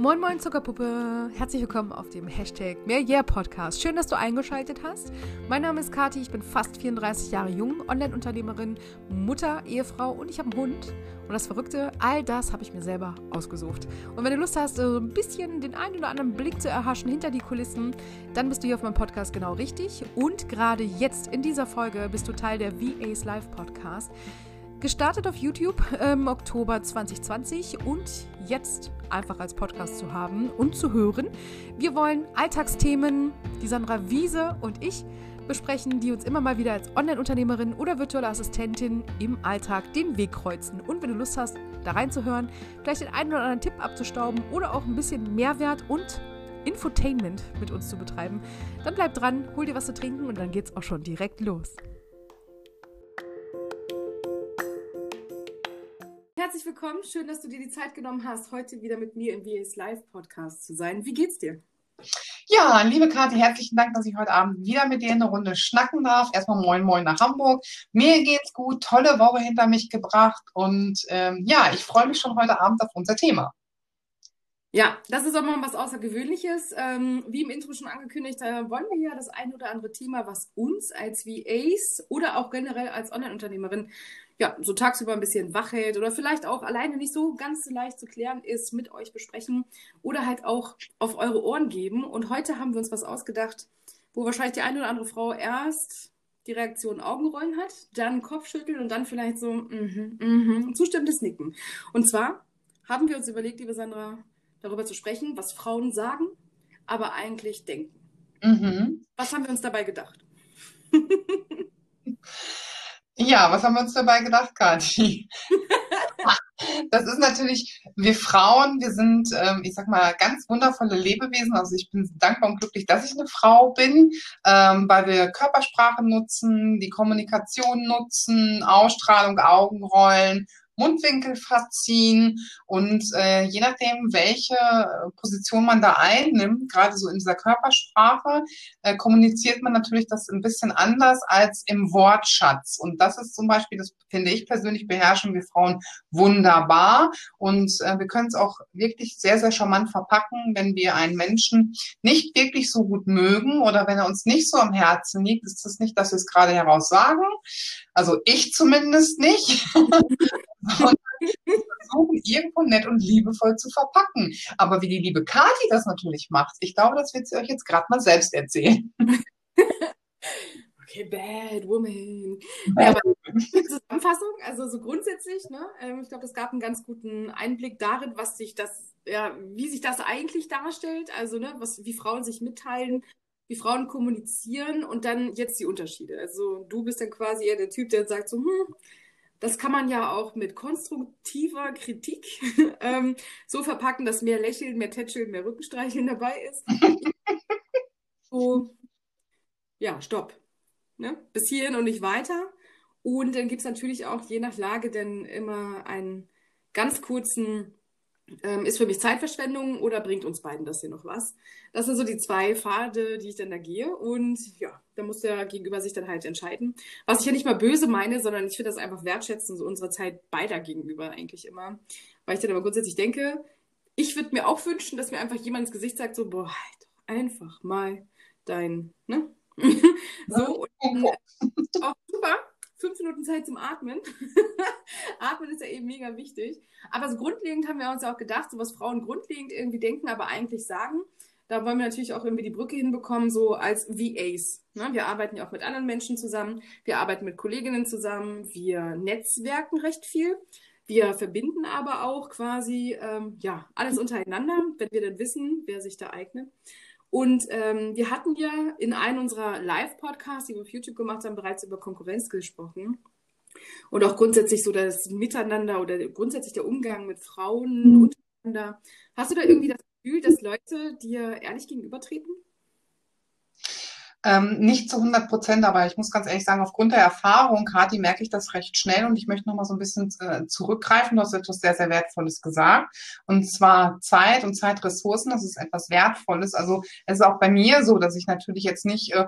Moin Moin Zuckerpuppe, herzlich willkommen auf dem Hashtag Mehr Yeah Podcast. Schön, dass du eingeschaltet hast. Mein Name ist Kati, ich bin fast 34 Jahre jung, Online-Unternehmerin, Mutter, Ehefrau und ich habe einen Hund. Und das Verrückte, all das habe ich mir selber ausgesucht. Und wenn du Lust hast, so ein bisschen den einen oder anderen Blick zu erhaschen hinter die Kulissen, dann bist du hier auf meinem Podcast genau richtig. Und gerade jetzt in dieser Folge bist du Teil der VAs Live Podcast. Gestartet auf YouTube im Oktober 2020 und jetzt einfach als Podcast zu haben und zu hören. Wir wollen Alltagsthemen, die Sandra Wiese und ich besprechen, die uns immer mal wieder als Online-Unternehmerin oder virtuelle Assistentin im Alltag den Weg kreuzen. Und wenn du Lust hast, da reinzuhören, vielleicht den einen oder anderen Tipp abzustauben oder auch ein bisschen Mehrwert und Infotainment mit uns zu betreiben, dann bleib dran, hol dir was zu trinken und dann geht's auch schon direkt los. Herzlich willkommen. Schön, dass du dir die Zeit genommen hast, heute wieder mit mir im WS Live Podcast zu sein. Wie geht's dir? Ja, liebe Kathi, herzlichen Dank, dass ich heute Abend wieder mit dir eine Runde schnacken darf. Erstmal moin moin nach Hamburg. Mir geht's gut, tolle Woche hinter mich gebracht und ähm, ja, ich freue mich schon heute Abend auf unser Thema. Ja, das ist auch mal was Außergewöhnliches. Ähm, wie im Intro schon angekündigt, äh, wollen wir ja das ein oder andere Thema, was uns als VAs oder auch generell als Online-Unternehmerin ja, so tagsüber ein bisschen wach hält oder vielleicht auch alleine nicht so ganz leicht zu klären ist, mit euch besprechen oder halt auch auf eure Ohren geben. Und heute haben wir uns was ausgedacht, wo wahrscheinlich die eine oder andere Frau erst die Reaktion Augenrollen hat, dann Kopfschütteln und dann vielleicht so mm -hmm, mm -hmm, zustimmendes Nicken. Und zwar haben wir uns überlegt, liebe Sandra, darüber zu sprechen, was Frauen sagen, aber eigentlich denken. Mhm. Was haben wir uns dabei gedacht? Ja, was haben wir uns dabei gedacht, Kathi? das ist natürlich, wir Frauen, wir sind, ähm, ich sag mal, ganz wundervolle Lebewesen. Also ich bin dankbar und glücklich, dass ich eine Frau bin, ähm, weil wir Körpersprache nutzen, die Kommunikation nutzen, Ausstrahlung, Augenrollen Mundwinkel verziehen und äh, je nachdem, welche Position man da einnimmt, gerade so in dieser Körpersprache, äh, kommuniziert man natürlich das ein bisschen anders als im Wortschatz. Und das ist zum Beispiel, das finde ich persönlich, beherrschen wir Frauen wunderbar. Und äh, wir können es auch wirklich sehr, sehr charmant verpacken, wenn wir einen Menschen nicht wirklich so gut mögen oder wenn er uns nicht so am Herzen liegt, ist das nicht, dass wir es gerade heraus sagen. Also ich zumindest nicht. sondern versuchen, irgendwo nett und liebevoll zu verpacken. Aber wie die liebe Kati das natürlich macht, ich glaube, das wird sie euch jetzt gerade mal selbst erzählen. Okay, bad woman. Ja, aber Zusammenfassung, also so grundsätzlich, ne, ähm, ich glaube, es gab einen ganz guten Einblick darin, was sich das, ja, wie sich das eigentlich darstellt, also ne, was, wie Frauen sich mitteilen, wie Frauen kommunizieren und dann jetzt die Unterschiede. Also du bist dann quasi eher der Typ, der sagt so, hm, das kann man ja auch mit konstruktiver Kritik ähm, so verpacken, dass mehr Lächeln, mehr Tätscheln, mehr Rückenstreicheln dabei ist. so, ja, stopp. Ne? Bis hierhin und nicht weiter. Und dann gibt es natürlich auch je nach Lage dann immer einen ganz kurzen ähm, ist für mich Zeitverschwendung oder bringt uns beiden das hier noch was? Das sind so die zwei Pfade, die ich dann da gehe. Und ja, da muss der Gegenüber sich dann halt entscheiden. Was ich ja nicht mal böse meine, sondern ich finde das einfach wertschätzen, so unserer Zeit beider gegenüber eigentlich immer. Weil ich dann aber grundsätzlich denke, ich würde mir auch wünschen, dass mir einfach jemand ins Gesicht sagt, so, boah, halt doch einfach mal dein, ne? so, und äh, auch super fünf Minuten Zeit zum Atmen. Atmen ist ja eben mega wichtig. Aber so grundlegend haben wir uns ja auch gedacht, so was Frauen grundlegend irgendwie denken, aber eigentlich sagen. Da wollen wir natürlich auch irgendwie die Brücke hinbekommen, so als VAs. Ne? Wir arbeiten ja auch mit anderen Menschen zusammen. Wir arbeiten mit Kolleginnen zusammen. Wir netzwerken recht viel. Wir verbinden aber auch quasi ähm, ja alles untereinander, wenn wir dann wissen, wer sich da eignet. Und ähm, wir hatten ja in einem unserer Live-Podcasts, die wir auf YouTube gemacht haben, bereits über Konkurrenz gesprochen. Und auch grundsätzlich so das Miteinander oder grundsätzlich der Umgang mit Frauen mhm. untereinander. Hast du da irgendwie das Gefühl, dass Leute dir ehrlich gegenübertreten? Ähm, nicht zu 100 Prozent, aber ich muss ganz ehrlich sagen, aufgrund der Erfahrung, Kathi, merke ich das recht schnell und ich möchte noch mal so ein bisschen äh, zurückgreifen. Du hast etwas sehr, sehr Wertvolles gesagt. Und zwar Zeit und Zeitressourcen, das ist etwas Wertvolles. Also es ist auch bei mir so, dass ich natürlich jetzt nicht, äh,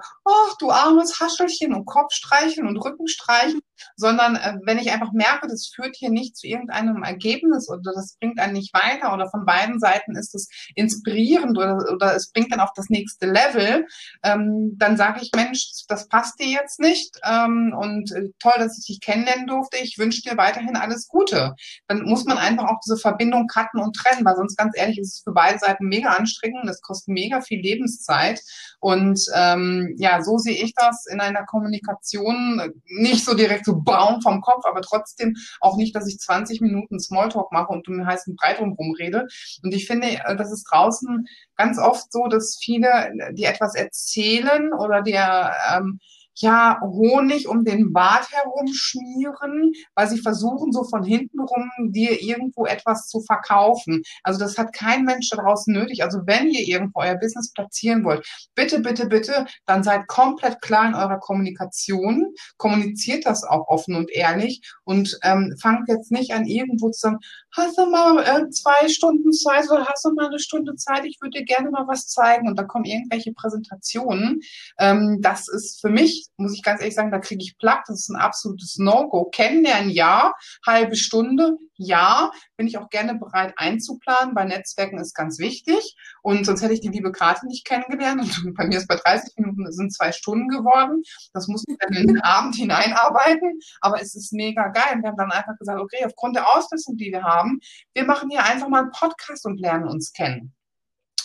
du armes Haschelchen und Kopf streicheln und Rücken streichen, sondern äh, wenn ich einfach merke, das führt hier nicht zu irgendeinem Ergebnis oder das bringt einen nicht weiter oder von beiden Seiten ist es inspirierend oder, oder es bringt dann auf das nächste Level, ähm, dann sage ich, Mensch, das passt dir jetzt nicht ähm, und äh, toll, dass ich dich kennenlernen durfte. Ich wünsche dir weiterhin alles Gute. Dann muss man einfach auch diese Verbindung cutten und trennen, weil sonst ganz ehrlich ist es für beide Seiten mega anstrengend. Das kostet mega viel Lebenszeit und ähm, ja, so sehe ich das in einer Kommunikation nicht so direkt so braun vom Kopf, aber trotzdem auch nicht, dass ich 20 Minuten Smalltalk mache und um den heißen Brei drumherum rede. Und ich finde, äh, das ist draußen ganz oft so, dass viele, die etwas erzählen oder der ähm, ja, Honig um den Bart herum schmieren, weil sie versuchen, so von hinten rum dir irgendwo etwas zu verkaufen. Also das hat kein Mensch da draußen nötig. Also wenn ihr irgendwo euer Business platzieren wollt, bitte, bitte, bitte, dann seid komplett klar in eurer Kommunikation, kommuniziert das auch offen und ehrlich und ähm, fangt jetzt nicht an, irgendwo zu sagen, hast du mal äh, zwei Stunden Zeit oder hast du mal eine Stunde Zeit, ich würde dir gerne mal was zeigen und da kommen irgendwelche Präsentationen. Ähm, das ist für mich, muss ich ganz ehrlich sagen, da kriege ich Plack, das ist ein absolutes No-Go. Kennenlernen, ja, halbe Stunde, ja, bin ich auch gerne bereit einzuplanen. Bei Netzwerken ist ganz wichtig. Und sonst hätte ich die liebe Karte nicht kennengelernt. Und bei mir ist bei 30 Minuten sind zwei Stunden geworden. Das muss ich dann in den Abend hineinarbeiten. Aber es ist mega geil. Wir haben dann einfach gesagt, okay, aufgrund der Ausrüstung, die wir haben, wir machen hier einfach mal einen Podcast und lernen uns kennen.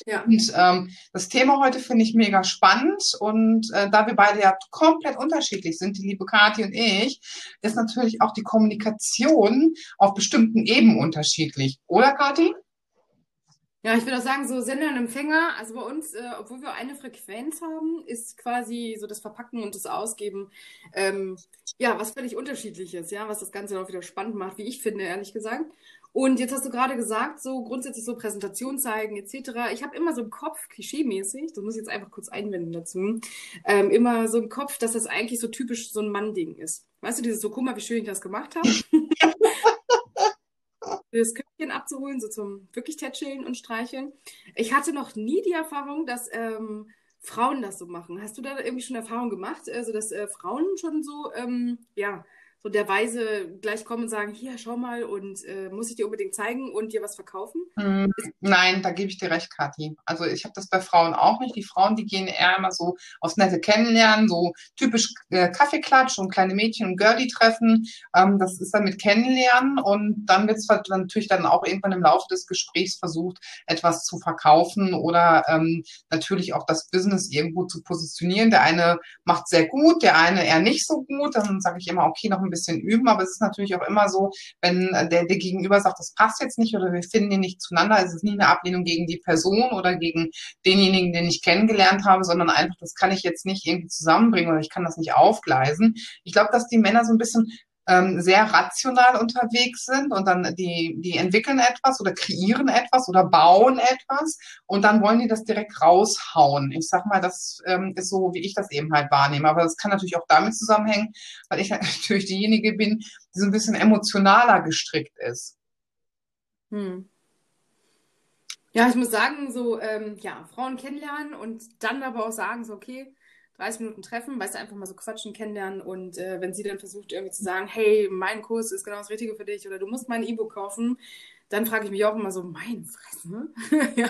Ja. Und ähm, das Thema heute finde ich mega spannend und äh, da wir beide ja komplett unterschiedlich sind, die liebe Kathi und ich, ist natürlich auch die Kommunikation auf bestimmten Ebenen unterschiedlich. Oder Kathi? Ja, ich würde auch sagen, so Sender und Empfänger, also bei uns, äh, obwohl wir eine Frequenz haben, ist quasi so das Verpacken und das Ausgeben, ähm, ja, was völlig unterschiedliches, ja, was das Ganze auch wieder spannend macht, wie ich finde, ehrlich gesagt. Und jetzt hast du gerade gesagt, so grundsätzlich so Präsentation zeigen etc. Ich habe immer so im Kopf, klischeemäßig, das muss ich jetzt einfach kurz einwenden dazu, ähm, immer so im Kopf, dass das eigentlich so typisch so ein Mann-Ding ist. Weißt du, dieses so, guck mal, wie schön ich das gemacht habe. das Köpfchen abzuholen, so zum wirklich tätscheln und streicheln. Ich hatte noch nie die Erfahrung, dass ähm, Frauen das so machen. Hast du da irgendwie schon Erfahrung gemacht, also dass äh, Frauen schon so, ähm, ja, so der Weise gleich kommen und sagen, hier, schau mal und äh, muss ich dir unbedingt zeigen und dir was verkaufen? Mm, nein, da gebe ich dir recht, Kathi. Also ich habe das bei Frauen auch nicht. Die Frauen, die gehen eher immer so aufs nette Kennenlernen, so typisch äh, Kaffeeklatsch und kleine Mädchen und Girlie-Treffen. Ähm, das ist dann mit Kennenlernen und dann wird es natürlich dann auch irgendwann im Laufe des Gesprächs versucht, etwas zu verkaufen oder ähm, natürlich auch das Business irgendwo zu positionieren. Der eine macht sehr gut, der eine eher nicht so gut. Dann sage ich immer, okay, noch ein bisschen üben, aber es ist natürlich auch immer so, wenn der, der Gegenüber sagt, das passt jetzt nicht oder wir finden ihn nicht zueinander, ist es nie eine Ablehnung gegen die Person oder gegen denjenigen, den ich kennengelernt habe, sondern einfach, das kann ich jetzt nicht irgendwie zusammenbringen oder ich kann das nicht aufgleisen. Ich glaube, dass die Männer so ein bisschen ähm, sehr rational unterwegs sind und dann die, die entwickeln etwas oder kreieren etwas oder bauen etwas und dann wollen die das direkt raushauen. Ich sag mal, das ähm, ist so, wie ich das eben halt wahrnehme. Aber das kann natürlich auch damit zusammenhängen, weil ich natürlich diejenige bin, die so ein bisschen emotionaler gestrickt ist. Hm. Ja, ich muss sagen, so, ähm, ja, Frauen kennenlernen und dann aber auch sagen, so, okay, 30 Minuten treffen, weißt du, einfach mal so quatschen, kennenlernen und äh, wenn sie dann versucht irgendwie zu sagen, hey, mein Kurs ist genau das Richtige für dich oder du musst mein E-Book kaufen, dann frage ich mich auch immer so, mein Fresse, ja.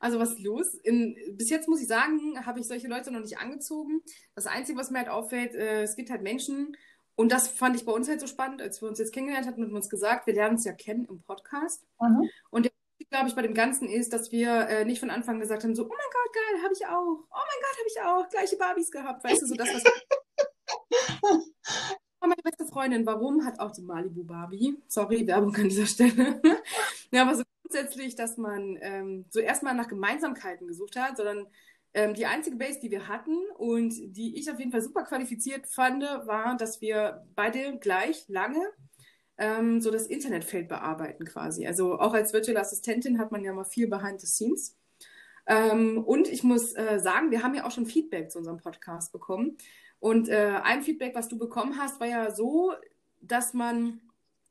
Also was ist los? In, bis jetzt muss ich sagen, habe ich solche Leute noch nicht angezogen. Das Einzige, was mir halt auffällt, äh, es gibt halt Menschen, und das fand ich bei uns halt so spannend, als wir uns jetzt kennengelernt hatten und uns gesagt, wir lernen uns ja kennen im Podcast. Mhm. Und der glaube ich, bei dem Ganzen ist, dass wir äh, nicht von Anfang gesagt haben, so, oh mein Gott, geil, habe ich auch. Oh mein Gott, habe ich auch. Gleiche Barbies gehabt. Weißt du, so das, was... oh, meine beste Freundin, warum hat auch die Malibu Barbie? Sorry, Werbung an dieser Stelle. ja, aber so grundsätzlich, dass man ähm, so erstmal nach Gemeinsamkeiten gesucht hat, sondern ähm, die einzige Base, die wir hatten und die ich auf jeden Fall super qualifiziert fand, war, dass wir beide gleich lange ähm, so das Internetfeld bearbeiten quasi. Also auch als virtuelle Assistentin hat man ja mal viel behind the scenes. Ähm, und ich muss äh, sagen, wir haben ja auch schon Feedback zu unserem Podcast bekommen. Und äh, ein Feedback, was du bekommen hast, war ja so, dass man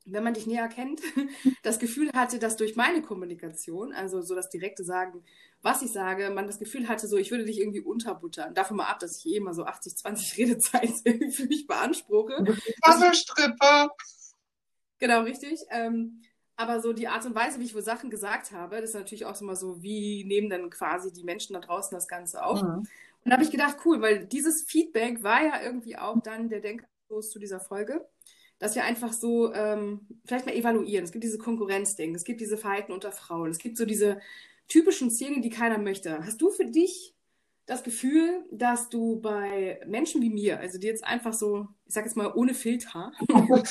wenn man dich näher kennt, das Gefühl hatte, dass durch meine Kommunikation, also so das direkte Sagen, was ich sage, man das Gefühl hatte, so ich würde dich irgendwie unterbuttern. Davon mal ab, dass ich eh immer so 80, 20 Redezeit für mich beanspruche. Puzzlestrippe. Genau, richtig. Ähm, aber so die Art und Weise, wie ich wohl Sachen gesagt habe, das ist natürlich auch immer so, wie nehmen dann quasi die Menschen da draußen das Ganze auf. Mhm. Und da habe ich gedacht, cool, weil dieses Feedback war ja irgendwie auch dann der Denkanstoß zu dieser Folge dass wir einfach so ähm, vielleicht mal evaluieren. Es gibt diese Konkurrenzding, es gibt diese Verhalten unter Frauen, es gibt so diese typischen Szenen, die keiner möchte. Hast du für dich das Gefühl, dass du bei Menschen wie mir, also die jetzt einfach so, ich sag jetzt mal ohne Filter,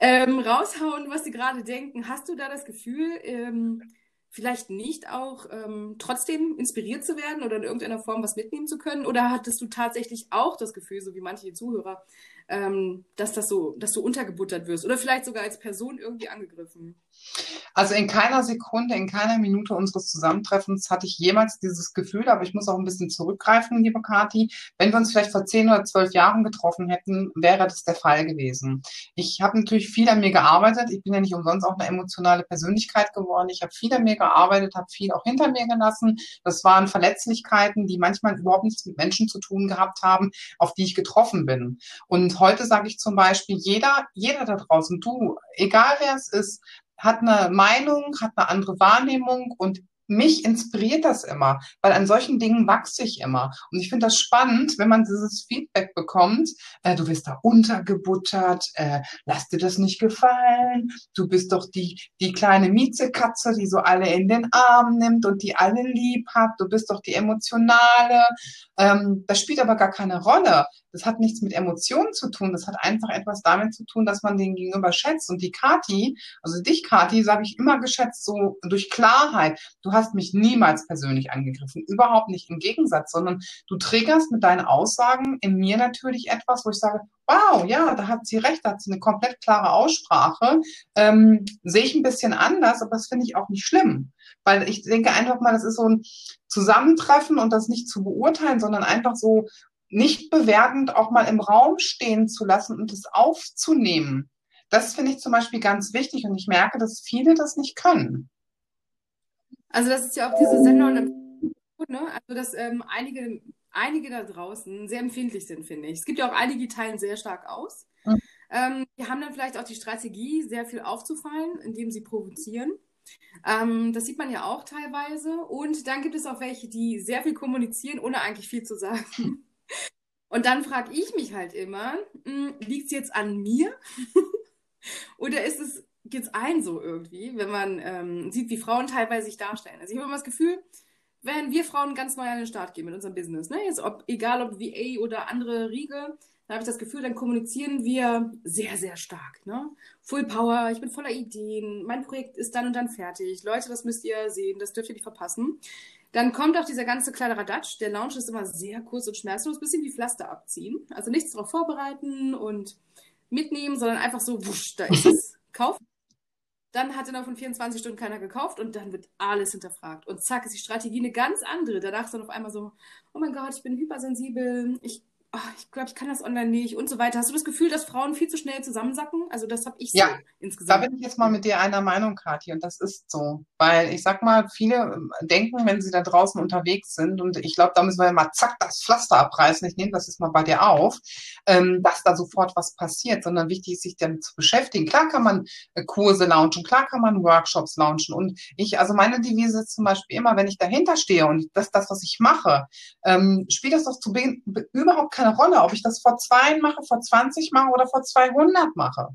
ähm, raushauen, was sie gerade denken, hast du da das Gefühl, ähm, vielleicht nicht auch ähm, trotzdem inspiriert zu werden oder in irgendeiner Form was mitnehmen zu können? Oder hattest du tatsächlich auch das Gefühl, so wie manche Zuhörer, ähm, dass das so, dass du untergebuttert wirst oder vielleicht sogar als Person irgendwie angegriffen? Also in keiner Sekunde, in keiner Minute unseres Zusammentreffens hatte ich jemals dieses Gefühl, aber ich muss auch ein bisschen zurückgreifen, liebe Kathi. Wenn wir uns vielleicht vor zehn oder zwölf Jahren getroffen hätten, wäre das der Fall gewesen. Ich habe natürlich viel an mir gearbeitet. Ich bin ja nicht umsonst auch eine emotionale Persönlichkeit geworden. Ich habe viel an mir gearbeitet, habe viel auch hinter mir gelassen. Das waren Verletzlichkeiten, die manchmal überhaupt nichts mit Menschen zu tun gehabt haben, auf die ich getroffen bin. Und heute sage ich zum Beispiel, jeder, jeder da draußen, du, egal wer es ist, hat eine Meinung, hat eine andere Wahrnehmung und mich inspiriert das immer, weil an solchen Dingen wachse ich immer. Und ich finde das spannend, wenn man dieses Feedback bekommt, äh, du wirst da untergebuttert, äh, lass dir das nicht gefallen, du bist doch die, die kleine Miezekatze, die so alle in den Arm nimmt und die alle lieb hat, du bist doch die Emotionale. Ähm, das spielt aber gar keine Rolle. Das hat nichts mit Emotionen zu tun, das hat einfach etwas damit zu tun, dass man den Gegenüber schätzt. Und die Kati, also dich Kati, so habe ich immer geschätzt, so durch Klarheit. Du hast mich niemals persönlich angegriffen, überhaupt nicht im Gegensatz, sondern du triggerst mit deinen Aussagen in mir natürlich etwas, wo ich sage, wow, ja, da hat sie recht, da hat sie eine komplett klare Aussprache. Ähm, sehe ich ein bisschen anders, aber das finde ich auch nicht schlimm. Weil ich denke einfach mal, das ist so ein Zusammentreffen und das nicht zu beurteilen, sondern einfach so nicht bewertend auch mal im Raum stehen zu lassen und es aufzunehmen. Das finde ich zum Beispiel ganz wichtig und ich merke, dass viele das nicht können. Also das ist ja auch diese Sendung, ne? also dass ähm, einige, einige da draußen sehr empfindlich sind, finde ich. Es gibt ja auch einige, die teilen sehr stark aus. Mhm. Ähm, die haben dann vielleicht auch die Strategie, sehr viel aufzufallen, indem sie provozieren. Ähm, das sieht man ja auch teilweise. Und dann gibt es auch welche, die sehr viel kommunizieren, ohne eigentlich viel zu sagen. Und dann frage ich mich halt immer, hm, liegt es jetzt an mir? Oder ist es geht's allen so irgendwie, wenn man ähm, sieht, wie Frauen teilweise sich darstellen. Also ich habe immer das Gefühl, wenn wir Frauen ganz neu an den Start gehen mit unserem Business, ne? Jetzt ob, egal ob VA oder andere Riege, da habe ich das Gefühl, dann kommunizieren wir sehr, sehr stark. Ne? Full Power, ich bin voller Ideen, mein Projekt ist dann und dann fertig. Leute, das müsst ihr sehen, das dürft ihr nicht verpassen. Dann kommt auch dieser ganze kleine Radatsch. Der Launch ist immer sehr kurz und schmerzlos, bisschen wie Pflaster abziehen. Also nichts darauf vorbereiten und mitnehmen, sondern einfach so, wusch, da ist es. Kaufen dann hat innerhalb von 24 Stunden keiner gekauft und dann wird alles hinterfragt. Und zack, ist die Strategie eine ganz andere. Danach ist dann auf einmal so, oh mein Gott, ich bin hypersensibel, ich oh, ich glaube, ich kann das online nicht und so weiter. Hast du das Gefühl, dass Frauen viel zu schnell zusammensacken? Also das habe ich so ja, insgesamt. Da bin ich jetzt mal mit dir einer Meinung, Kathi, und das ist so. Weil ich sag mal, viele ähm, denken, wenn sie da draußen unterwegs sind, und ich glaube, da müssen wir mal zack das Pflaster abreißen, ich nehme das jetzt mal bei dir auf, ähm, dass da sofort was passiert, sondern wichtig ist, sich damit zu beschäftigen. Klar kann man äh, Kurse launchen, klar kann man Workshops launchen. Und ich, also meine Devise ist zum Beispiel immer, wenn ich dahinter stehe und das das, was ich mache, ähm, spielt das doch zu Beginn überhaupt keine Rolle, ob ich das vor zwei mache, vor 20 mache oder vor 200 mache.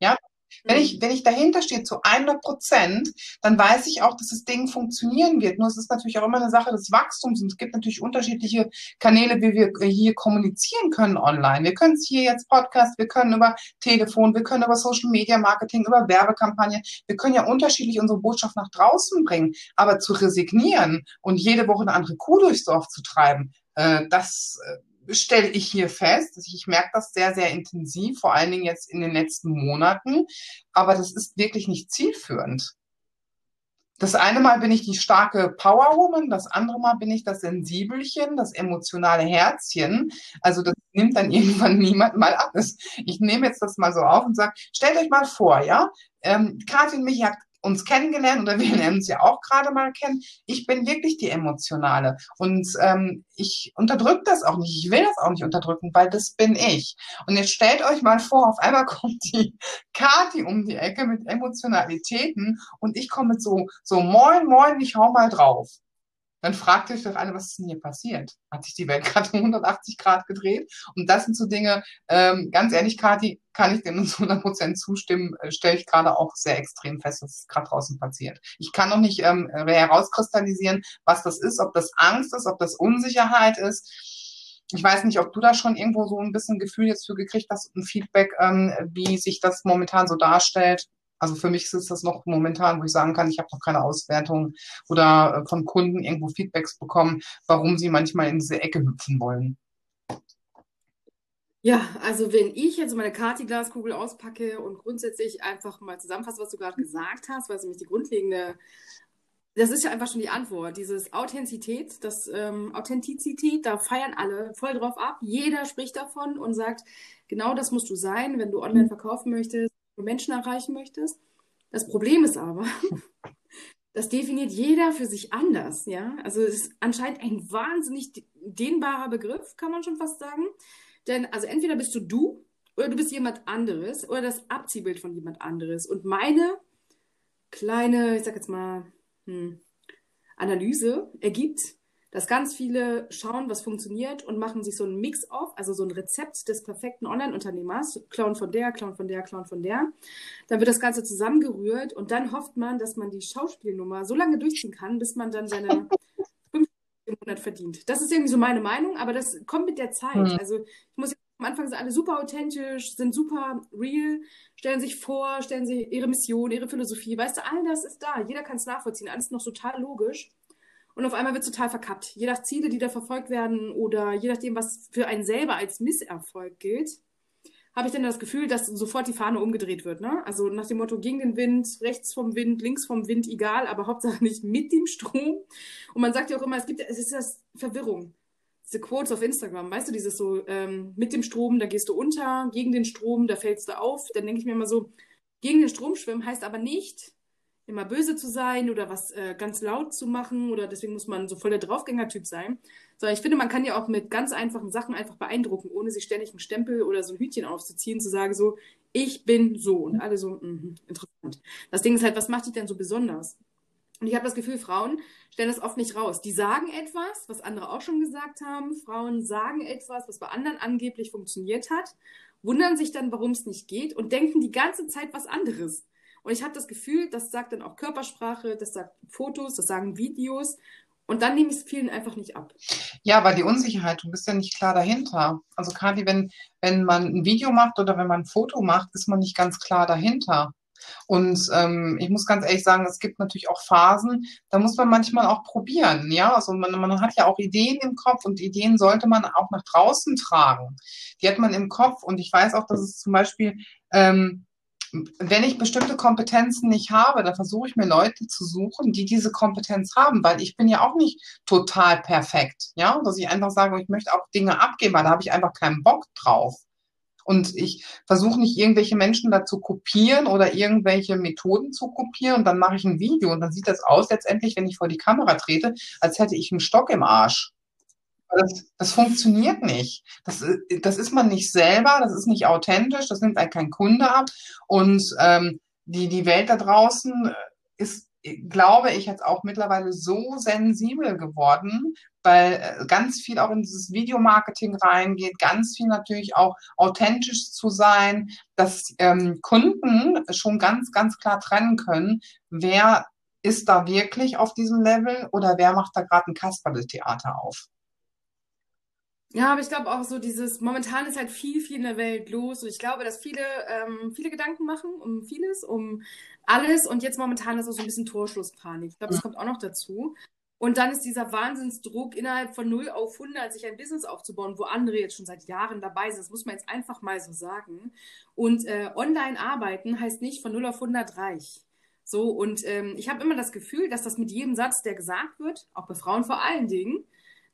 Ja, wenn ich, mhm. wenn ich dahinter stehe zu 100 Prozent, dann weiß ich auch, dass das Ding funktionieren wird. Nur es ist natürlich auch immer eine Sache des Wachstums und es gibt natürlich unterschiedliche Kanäle, wie wir hier kommunizieren können online. Wir können es hier jetzt Podcast, wir können über Telefon, wir können über Social Media Marketing, über Werbekampagne. Wir können ja unterschiedlich unsere Botschaft nach draußen bringen. Aber zu resignieren und jede Woche eine andere Kuh durchs Dorf zu treiben, äh, das, äh, stelle ich hier fest. Ich merke das sehr, sehr intensiv, vor allen Dingen jetzt in den letzten Monaten. Aber das ist wirklich nicht zielführend. Das eine Mal bin ich die starke Powerwoman, das andere Mal bin ich das Sensibelchen, das emotionale Herzchen. Also das nimmt dann irgendwann niemand mal ab. Ich nehme jetzt das mal so auf und sage, stellt euch mal vor, ja, ähm, Kathi und mich hat uns kennengelernt oder wir lernen uns ja auch gerade mal kennen. Ich bin wirklich die Emotionale und ähm, ich unterdrücke das auch nicht. Ich will das auch nicht unterdrücken, weil das bin ich. Und jetzt stellt euch mal vor, auf einmal kommt die Kati um die Ecke mit Emotionalitäten und ich komme mit so, so moin, moin, ich hau mal drauf dann fragt euch doch alle, was ist denn hier passiert? Hat sich die Welt gerade um 180 Grad gedreht? Und das sind so Dinge, ähm, ganz ehrlich, Kathi, kann ich nur zu 100 Prozent zustimmen, äh, stelle ich gerade auch sehr extrem fest, was gerade draußen passiert. Ich kann noch nicht ähm, herauskristallisieren, was das ist, ob das Angst ist, ob das Unsicherheit ist. Ich weiß nicht, ob du da schon irgendwo so ein bisschen Gefühl jetzt für gekriegt hast, ein Feedback, ähm, wie sich das momentan so darstellt. Also für mich ist das noch momentan, wo ich sagen kann, ich habe noch keine Auswertung oder äh, von Kunden irgendwo Feedbacks bekommen, warum sie manchmal in diese Ecke hüpfen wollen. Ja, also wenn ich jetzt meine Kati-Glaskugel auspacke und grundsätzlich einfach mal zusammenfasse, was du gerade gesagt hast, weil es nämlich die grundlegende, das ist ja einfach schon die Antwort, dieses Authentizität, das ähm, Authentizität, da feiern alle voll drauf ab. Jeder spricht davon und sagt, genau das musst du sein, wenn du online verkaufen möchtest, Menschen erreichen möchtest. Das Problem ist aber, das definiert jeder für sich anders, ja. Also es ist anscheinend ein wahnsinnig dehnbarer Begriff, kann man schon fast sagen. Denn also entweder bist du du oder du bist jemand anderes oder das Abziehbild von jemand anderes. Und meine kleine, ich sag jetzt mal, hm, Analyse ergibt, dass ganz viele schauen, was funktioniert und machen sich so einen Mix auf, also so ein Rezept des perfekten Online-Unternehmers, klauen von der, klauen von der, klauen von der. Dann wird das Ganze zusammengerührt und dann hofft man, dass man die Schauspielnummer so lange durchziehen kann, bis man dann seine im Monat verdient. Das ist irgendwie so meine Meinung, aber das kommt mit der Zeit. Mhm. Also ich muss am Anfang sind alle super authentisch, sind super real, stellen sich vor, stellen sich ihre Mission, ihre Philosophie. Weißt du, all das ist da. Jeder kann es nachvollziehen. Alles noch total logisch. Und auf einmal wird total verkappt. Je nach Ziele, die da verfolgt werden oder je nachdem, was für einen selber als Misserfolg gilt, habe ich dann das Gefühl, dass sofort die Fahne umgedreht wird. Ne? Also nach dem Motto, gegen den Wind, rechts vom Wind, links vom Wind, egal, aber Hauptsache nicht mit dem Strom. Und man sagt ja auch immer, es gibt, es ist das Verwirrung. Diese Quotes auf Instagram, weißt du, dieses so, ähm, mit dem Strom, da gehst du unter, gegen den Strom, da fällst du auf. Dann denke ich mir immer so, gegen den Strom schwimmen heißt aber nicht, immer böse zu sein oder was äh, ganz laut zu machen oder deswegen muss man so voll der Draufgänger-Typ sein. Sondern ich finde, man kann ja auch mit ganz einfachen Sachen einfach beeindrucken, ohne sich ständig einen Stempel oder so ein Hütchen aufzuziehen, zu sagen so, ich bin so und alle so, mh, interessant. Das Ding ist halt, was macht dich denn so besonders? Und ich habe das Gefühl, Frauen stellen das oft nicht raus. Die sagen etwas, was andere auch schon gesagt haben. Frauen sagen etwas, was bei anderen angeblich funktioniert hat, wundern sich dann, warum es nicht geht und denken die ganze Zeit was anderes. Und ich habe das Gefühl, das sagt dann auch Körpersprache, das sagt Fotos, das sagen Videos. Und dann nehme ich es vielen einfach nicht ab. Ja, weil die Unsicherheit, du bist ja nicht klar dahinter. Also gerade wenn, wenn man ein Video macht oder wenn man ein Foto macht, ist man nicht ganz klar dahinter. Und ähm, ich muss ganz ehrlich sagen, es gibt natürlich auch Phasen, da muss man manchmal auch probieren. Ja, also man, man hat ja auch Ideen im Kopf und Ideen sollte man auch nach draußen tragen. Die hat man im Kopf und ich weiß auch, dass es zum Beispiel ähm, wenn ich bestimmte Kompetenzen nicht habe, dann versuche ich mir Leute zu suchen, die diese Kompetenz haben, weil ich bin ja auch nicht total perfekt, ja, dass ich einfach sage, ich möchte auch Dinge abgeben, weil da habe ich einfach keinen Bock drauf. Und ich versuche nicht irgendwelche Menschen da zu kopieren oder irgendwelche Methoden zu kopieren und dann mache ich ein Video und dann sieht das aus letztendlich, wenn ich vor die Kamera trete, als hätte ich einen Stock im Arsch. Das, das funktioniert nicht. Das, das ist man nicht selber, das ist nicht authentisch, das nimmt einen kein Kunde ab. Und ähm, die, die Welt da draußen ist, glaube ich, jetzt auch mittlerweile so sensibel geworden, weil äh, ganz viel auch in dieses Videomarketing reingeht, ganz viel natürlich auch authentisch zu sein, dass ähm, Kunden schon ganz, ganz klar trennen können, wer ist da wirklich auf diesem Level oder wer macht da gerade ein Kasperle-Theater auf. Ja, aber ich glaube auch so dieses, momentan ist halt viel, viel in der Welt los und ich glaube, dass viele, ähm, viele Gedanken machen um vieles, um alles und jetzt momentan ist auch so ein bisschen Torschlusspanik. Ich glaube, das kommt auch noch dazu. Und dann ist dieser Wahnsinnsdruck, innerhalb von 0 auf 100 sich ein Business aufzubauen, wo andere jetzt schon seit Jahren dabei sind. Das muss man jetzt einfach mal so sagen. Und äh, online arbeiten heißt nicht von 0 auf 100 reich. So, und ähm, ich habe immer das Gefühl, dass das mit jedem Satz, der gesagt wird, auch bei Frauen vor allen Dingen,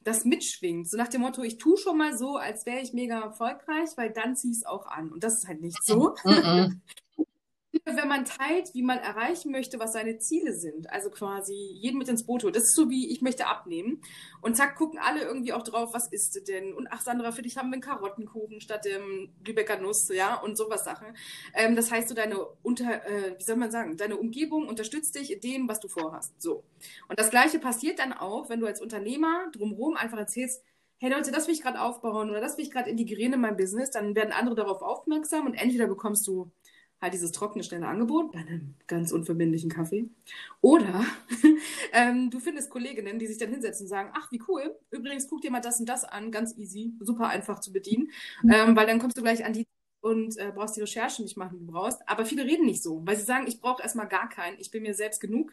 das mitschwingt. So nach dem Motto, ich tue schon mal so, als wäre ich mega erfolgreich, weil dann ziehe ich es auch an. Und das ist halt nicht so. Mm -mm. wenn man teilt, wie man erreichen möchte, was seine Ziele sind. Also quasi jeden mit ins Boot holt. Das ist so wie, ich möchte abnehmen. Und zack, gucken alle irgendwie auch drauf, was isst du denn? Und ach, Sandra, für dich haben wir einen Karottenkuchen statt dem Lübecker Nuss, ja, und sowas Sachen. Ähm, das heißt, so deine unter, äh, wie soll man sagen, deine Umgebung unterstützt dich in dem, was du vorhast. So. Und das Gleiche passiert dann auch, wenn du als Unternehmer drumherum einfach erzählst, hey Leute, das will ich gerade aufbauen oder das will ich gerade integrieren in mein Business, dann werden andere darauf aufmerksam und entweder bekommst du halt dieses trockene, schnelle Angebot bei einem ganz unverbindlichen Kaffee. Oder ähm, du findest Kolleginnen, die sich dann hinsetzen und sagen, ach, wie cool, übrigens guck dir mal das und das an, ganz easy, super einfach zu bedienen, mhm. ähm, weil dann kommst du gleich an die und äh, brauchst die Recherche nicht machen, die du brauchst. Aber viele reden nicht so, weil sie sagen, ich brauche erstmal gar keinen, ich bin mir selbst genug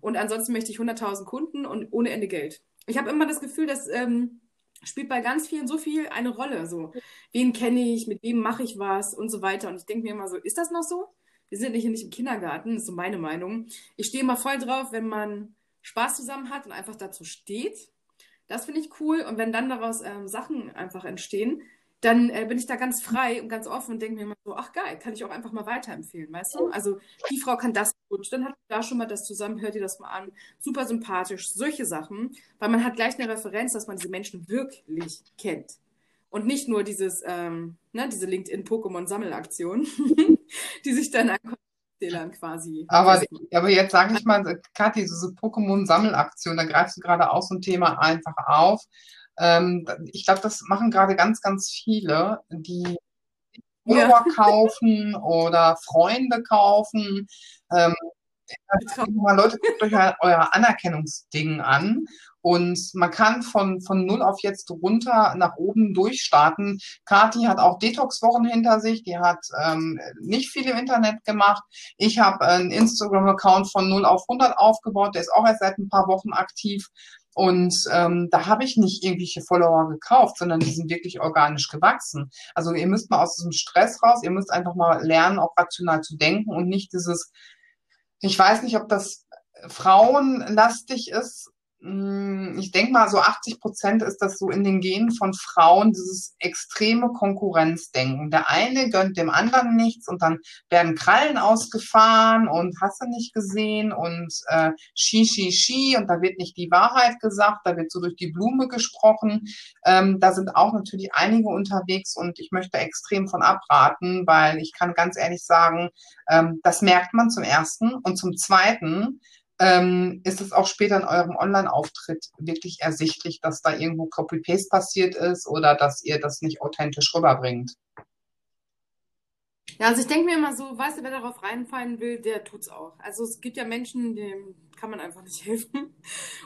und ansonsten möchte ich 100.000 Kunden und ohne Ende Geld. Ich habe immer das Gefühl, dass... Ähm, spielt bei ganz vielen so viel eine Rolle. So, wen kenne ich, mit wem mache ich was und so weiter. Und ich denke mir immer so, ist das noch so? Wir sind hier nicht im Kindergarten, ist so meine Meinung. Ich stehe immer voll drauf, wenn man Spaß zusammen hat und einfach dazu steht. Das finde ich cool. Und wenn dann daraus ähm, Sachen einfach entstehen, dann äh, bin ich da ganz frei und ganz offen und denke mir immer so, ach geil, kann ich auch einfach mal weiterempfehlen, weißt du? Also die Frau kann das gut, dann hat da schon mal das zusammen, hört ihr das mal an, super sympathisch, solche Sachen, weil man hat gleich eine Referenz, dass man diese Menschen wirklich kennt. Und nicht nur dieses, ähm, ne, diese LinkedIn-Pokémon-Sammelaktion, die sich dann an Zählern quasi. Aber, aber jetzt sage ich mal, Kathi, diese Pokémon-Sammelaktion, da greifst du gerade auch so ein Thema einfach auf. Ähm, ich glaube, das machen gerade ganz, ganz viele, die Follower ja. kaufen oder Freunde kaufen. Ähm, mal, Leute, guckt euch euer Anerkennungsding an und man kann von, von null auf jetzt runter nach oben durchstarten. Kati hat auch Detox-Wochen hinter sich, die hat ähm, nicht viel im Internet gemacht. Ich habe einen Instagram-Account von null auf 100 aufgebaut, der ist auch erst seit ein paar Wochen aktiv. Und ähm, da habe ich nicht irgendwelche Follower gekauft, sondern die sind wirklich organisch gewachsen. Also ihr müsst mal aus diesem Stress raus, ihr müsst einfach mal lernen, auch rational zu denken und nicht dieses, ich weiß nicht, ob das frauenlastig ist, ich denke mal, so 80 Prozent ist das so in den Genen von Frauen, dieses extreme Konkurrenzdenken. Der eine gönnt dem anderen nichts und dann werden Krallen ausgefahren und hast du nicht gesehen und äh, Shi, Shi, Shi und da wird nicht die Wahrheit gesagt, da wird so durch die Blume gesprochen. Ähm, da sind auch natürlich einige unterwegs und ich möchte extrem von abraten, weil ich kann ganz ehrlich sagen, ähm, das merkt man zum ersten und zum zweiten, ähm, ist es auch später in eurem Online-Auftritt wirklich ersichtlich, dass da irgendwo Copy-Paste passiert ist oder dass ihr das nicht authentisch rüberbringt? Ja, also ich denke mir immer so, weißt du, wer darauf reinfallen will, der tut's auch. Also es gibt ja Menschen, denen kann man einfach nicht helfen.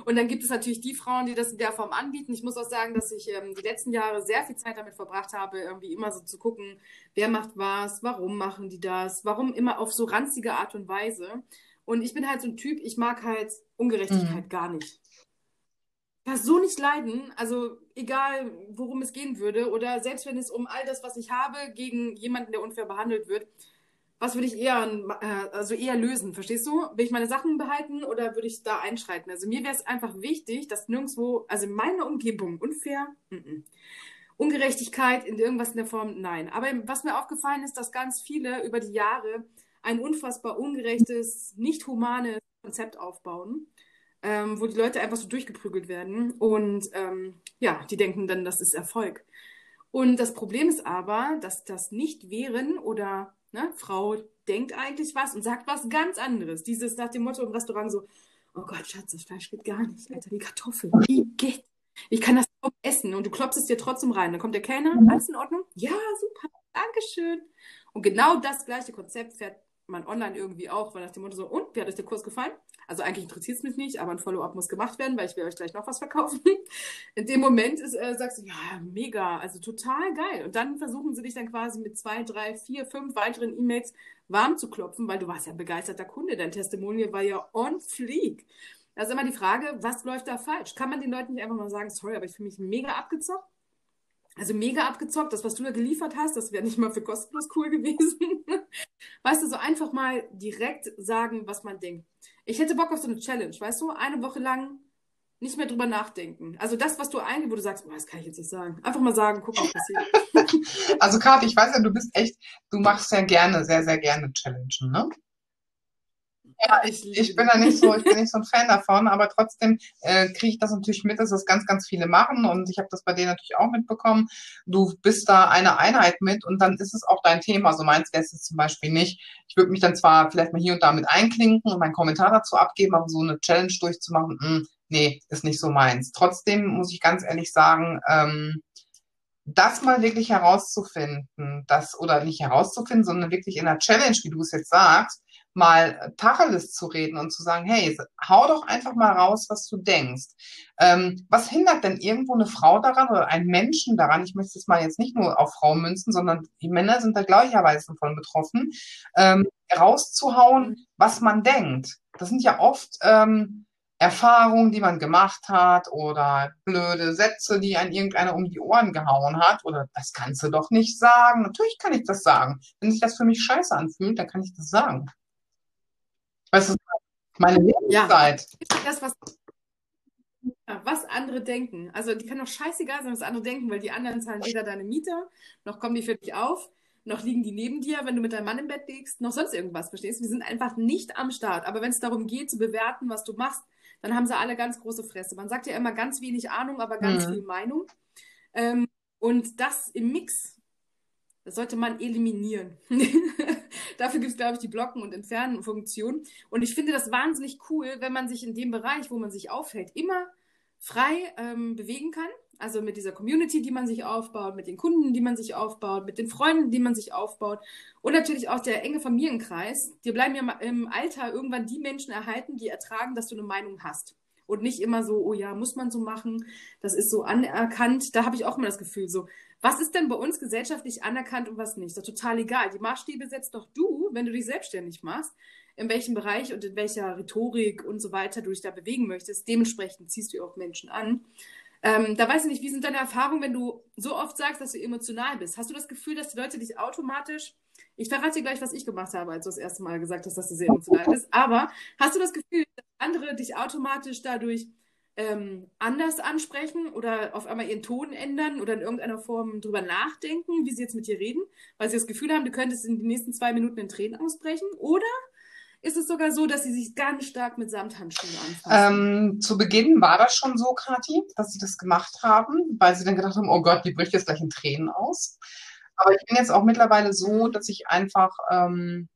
Und dann gibt es natürlich die Frauen, die das in der Form anbieten. Ich muss auch sagen, dass ich ähm, die letzten Jahre sehr viel Zeit damit verbracht habe, irgendwie immer so zu gucken, wer macht was, warum machen die das, warum immer auf so ranzige Art und Weise. Und ich bin halt so ein Typ, ich mag halt Ungerechtigkeit mhm. gar nicht. Ich kann so nicht leiden, also egal worum es gehen würde, oder selbst wenn es um all das, was ich habe, gegen jemanden, der unfair behandelt wird, was würde ich eher, äh, also eher lösen, verstehst du? Will ich meine Sachen behalten oder würde ich da einschreiten? Also mir wäre es einfach wichtig, dass nirgendwo, also in meiner Umgebung, unfair, n -n. Ungerechtigkeit in irgendwas in der Form, nein. Aber was mir aufgefallen ist, dass ganz viele über die Jahre ein unfassbar ungerechtes, nicht humanes Konzept aufbauen, ähm, wo die Leute einfach so durchgeprügelt werden und ähm, ja, die denken dann, das ist Erfolg. Und das Problem ist aber, dass das nicht wären oder ne, Frau denkt eigentlich was und sagt was ganz anderes. Dieses nach dem Motto im Restaurant so, oh Gott, Schatz, das Fleisch geht gar nicht, Alter, die Kartoffel, wie geht? Ich kann das kaum essen und du klopfst es dir trotzdem rein. Dann kommt der Kellner, alles in Ordnung? Ja, super, Dankeschön. Und genau das gleiche Konzept fährt man online irgendwie auch, weil nach dem Motto so, und, wie hat euch der Kurs gefallen? Also eigentlich interessiert es mich nicht, aber ein Follow-up muss gemacht werden, weil ich will euch gleich noch was verkaufen. In dem Moment ist, äh, sagst du, ja, mega, also total geil. Und dann versuchen sie dich dann quasi mit zwei, drei, vier, fünf weiteren E-Mails warm zu klopfen, weil du warst ja ein begeisterter Kunde. Dein Testimonial war ja on fleek. Da ist immer die Frage, was läuft da falsch? Kann man den Leuten nicht einfach mal sagen, sorry, aber ich fühle mich mega abgezockt? Also mega abgezockt, das, was du da geliefert hast, das wäre nicht mal für kostenlos cool gewesen. weißt du, so einfach mal direkt sagen, was man denkt. Ich hätte Bock auf so eine Challenge, weißt du? Eine Woche lang nicht mehr drüber nachdenken. Also das, was du eigentlich, wo du sagst, oh, das kann ich jetzt nicht sagen. Einfach mal sagen, guck, was passiert. also Kathi, ich weiß ja, du bist echt, du machst ja gerne, sehr, sehr gerne Challengen, ne? Ja, ich, ich bin da nicht so, ich bin nicht so ein Fan davon, aber trotzdem äh, kriege ich das natürlich mit, dass das ganz, ganz viele machen und ich habe das bei denen natürlich auch mitbekommen. Du bist da eine Einheit mit und dann ist es auch dein Thema. So meins wäre es zum Beispiel nicht. Ich würde mich dann zwar vielleicht mal hier und da mit einklinken und meinen Kommentar dazu abgeben, aber so eine Challenge durchzumachen, mh, hm, nee, ist nicht so meins. Trotzdem muss ich ganz ehrlich sagen, ähm, das mal wirklich herauszufinden, das oder nicht herauszufinden, sondern wirklich in der Challenge, wie du es jetzt sagst, mal Tacheles zu reden und zu sagen, hey, hau doch einfach mal raus, was du denkst. Ähm, was hindert denn irgendwo eine Frau daran oder einen Menschen daran, ich möchte es mal jetzt nicht nur auf Frauen münzen, sondern die Männer sind da gleicherweise davon betroffen, ähm, rauszuhauen, was man denkt. Das sind ja oft ähm, Erfahrungen, die man gemacht hat oder blöde Sätze, die an irgendeiner um die Ohren gehauen hat oder das kannst du doch nicht sagen. Natürlich kann ich das sagen. Wenn sich das für mich scheiße anfühlt, dann kann ich das sagen. Weißt du, meine Lebenszeit. Ja, das, was, was andere denken. Also die kann doch scheißegal sein, was andere denken, weil die anderen zahlen weder deine Miete, noch kommen die für dich auf, noch liegen die neben dir, wenn du mit deinem Mann im Bett liegst, noch sonst irgendwas, verstehst du? Die sind einfach nicht am Start. Aber wenn es darum geht, zu bewerten, was du machst, dann haben sie alle ganz große Fresse. Man sagt ja immer ganz wenig Ahnung, aber ganz mhm. viel Meinung. Ähm, und das im Mix das sollte man eliminieren. Dafür gibt es, glaube ich, die Blocken- und Entfernen-Funktion. Und ich finde das wahnsinnig cool, wenn man sich in dem Bereich, wo man sich aufhält, immer frei ähm, bewegen kann. Also mit dieser Community, die man sich aufbaut, mit den Kunden, die man sich aufbaut, mit den Freunden, die man sich aufbaut und natürlich auch der enge Familienkreis. Dir bleiben ja im Alter irgendwann die Menschen erhalten, die ertragen, dass du eine Meinung hast. Und nicht immer so, oh ja, muss man so machen, das ist so anerkannt. Da habe ich auch immer das Gefühl, so, was ist denn bei uns gesellschaftlich anerkannt und was nicht? Das ist total egal. Die Maßstäbe setzt doch du, wenn du dich selbstständig machst, in welchem Bereich und in welcher Rhetorik und so weiter du dich da bewegen möchtest. Dementsprechend ziehst du auch Menschen an. Ähm, da weiß ich nicht, wie sind deine Erfahrungen, wenn du so oft sagst, dass du emotional bist? Hast du das Gefühl, dass die Leute dich automatisch, ich verrate dir gleich, was ich gemacht habe, als du das erste Mal gesagt hast, dass du sehr emotional bist, aber hast du das Gefühl, dass andere dich automatisch dadurch ähm, anders ansprechen oder auf einmal ihren Ton ändern oder in irgendeiner Form drüber nachdenken, wie sie jetzt mit dir reden, weil sie das Gefühl haben, du könntest in den nächsten zwei Minuten in Tränen ausbrechen? Oder ist es sogar so, dass sie sich ganz stark mit Samthandschuhen anfassen? Ähm, zu Beginn war das schon so, Kathi, dass sie das gemacht haben, weil sie dann gedacht haben, oh Gott, die bricht jetzt gleich in Tränen aus. Aber ich bin jetzt auch mittlerweile so, dass ich einfach ähm,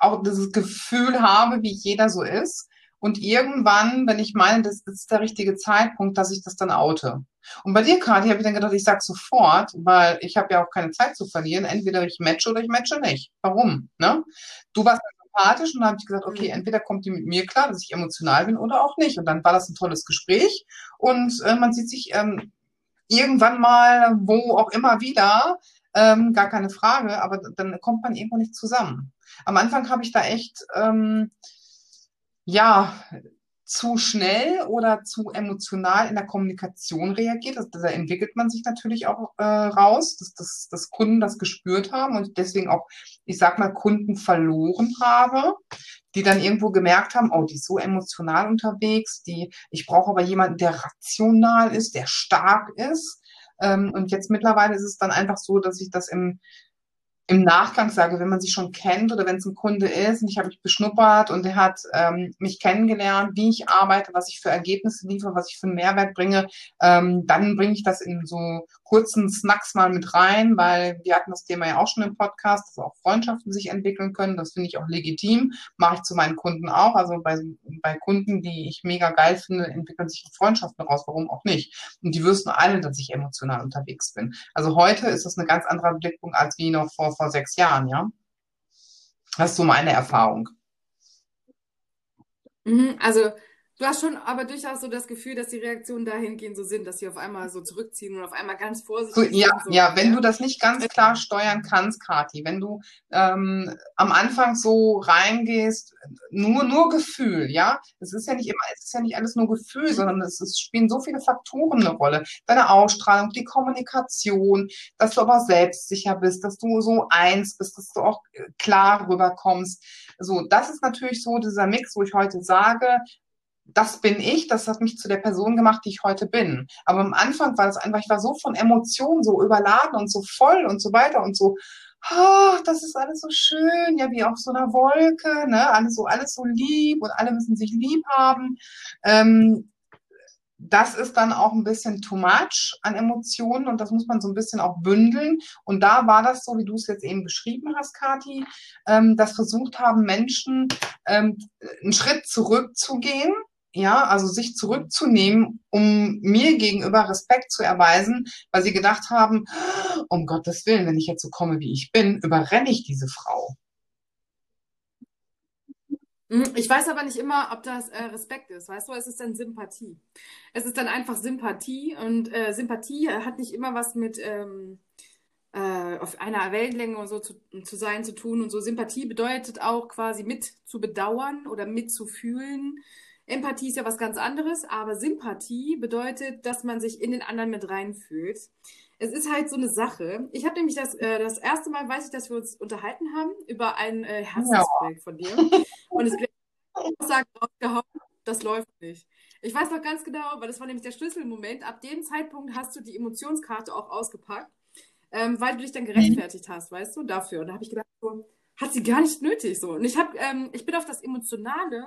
auch dieses Gefühl habe, wie jeder so ist und irgendwann, wenn ich meine, das, ist der richtige Zeitpunkt, dass ich das dann oute. Und bei dir, Kati, habe ich dann gedacht, ich sag sofort, weil ich habe ja auch keine Zeit zu verlieren. Entweder ich matche oder ich matche nicht. Warum? Ne? Du warst sympathisch und dann habe ich gesagt, okay, mhm. entweder kommt die mit mir klar, dass ich emotional bin oder auch nicht. Und dann war das ein tolles Gespräch und äh, man sieht sich ähm, irgendwann mal, wo auch immer wieder, ähm, gar keine Frage, aber dann kommt man irgendwo nicht zusammen. Am Anfang habe ich da echt ähm, ja, zu schnell oder zu emotional in der Kommunikation reagiert. Das, da entwickelt man sich natürlich auch äh, raus, dass, dass, dass Kunden das gespürt haben und deswegen auch, ich sag mal, Kunden verloren habe, die dann irgendwo gemerkt haben, oh, die ist so emotional unterwegs, die, ich brauche aber jemanden, der rational ist, der stark ist. Ähm, und jetzt mittlerweile ist es dann einfach so, dass ich das im im Nachgang sage, wenn man sich schon kennt oder wenn es ein Kunde ist und ich habe mich beschnuppert und er hat ähm, mich kennengelernt, wie ich arbeite, was ich für Ergebnisse liefere, was ich für einen Mehrwert bringe, ähm, dann bringe ich das in so kurzen Snacks mal mit rein, weil wir hatten das Thema ja auch schon im Podcast, dass auch Freundschaften sich entwickeln können. Das finde ich auch legitim. Mache ich zu meinen Kunden auch. Also bei, bei Kunden, die ich mega geil finde, entwickeln sich Freundschaften raus. Warum auch nicht? Und die wüssten alle, dass ich emotional unterwegs bin. Also heute ist das eine ganz andere Blickpunkt als wie noch vor vor sechs Jahren, ja? Ist so meine Erfahrung. Mhm, also Du hast schon aber durchaus so das Gefühl, dass die Reaktionen dahingehend so sind, dass sie auf einmal so zurückziehen und auf einmal ganz vorsichtig ja, sind. So, ja, wenn du das nicht ganz klar steuern kannst, Kati, wenn du ähm, am Anfang so reingehst, nur nur Gefühl, ja, es ist ja nicht immer, es ist ja nicht alles nur Gefühl, sondern es, es spielen so viele Faktoren eine Rolle. Deine Ausstrahlung, die Kommunikation, dass du aber selbstsicher bist, dass du so eins bist, dass du auch klar rüberkommst. So, das ist natürlich so dieser Mix, wo ich heute sage, das bin ich, das hat mich zu der Person gemacht, die ich heute bin. Aber am Anfang war es einfach, ich war so von Emotionen so überladen und so voll und so weiter und so, ach, das ist alles so schön, ja, wie auf so einer Wolke, ne, alles so, alles so lieb und alle müssen sich lieb haben. Ähm, das ist dann auch ein bisschen too much an Emotionen und das muss man so ein bisschen auch bündeln. Und da war das so, wie du es jetzt eben beschrieben hast, Kathi, ähm, dass versucht haben, Menschen ähm, einen Schritt zurückzugehen ja, also sich zurückzunehmen, um mir gegenüber Respekt zu erweisen, weil sie gedacht haben, um Gottes Willen, wenn ich jetzt so komme, wie ich bin, überrenne ich diese Frau. Hm, ich weiß aber nicht immer, ob das äh, Respekt ist, weißt du, es ist dann Sympathie. Es ist dann einfach Sympathie und äh, Sympathie hat nicht immer was mit ähm, äh, auf einer Wellenlänge und so zu, zu sein zu tun und so. Sympathie bedeutet auch quasi mit zu bedauern oder mitzufühlen Empathie ist ja was ganz anderes, aber Sympathie bedeutet, dass man sich in den anderen mit reinfühlt. Es ist halt so eine Sache. Ich habe nämlich das, äh, das erste Mal, weiß ich, dass wir uns unterhalten haben über ein äh, Herzensprojekt ja. von dir. Und es sagt rausgehauen, das läuft nicht. Ich weiß noch ganz genau, weil das war nämlich der Schlüsselmoment. Ab dem Zeitpunkt hast du die Emotionskarte auch ausgepackt, ähm, weil du dich dann gerechtfertigt hast, weißt du, dafür. Und da habe ich gedacht, so, hat sie gar nicht nötig so. Und ich habe, ähm, ich bin auf das Emotionale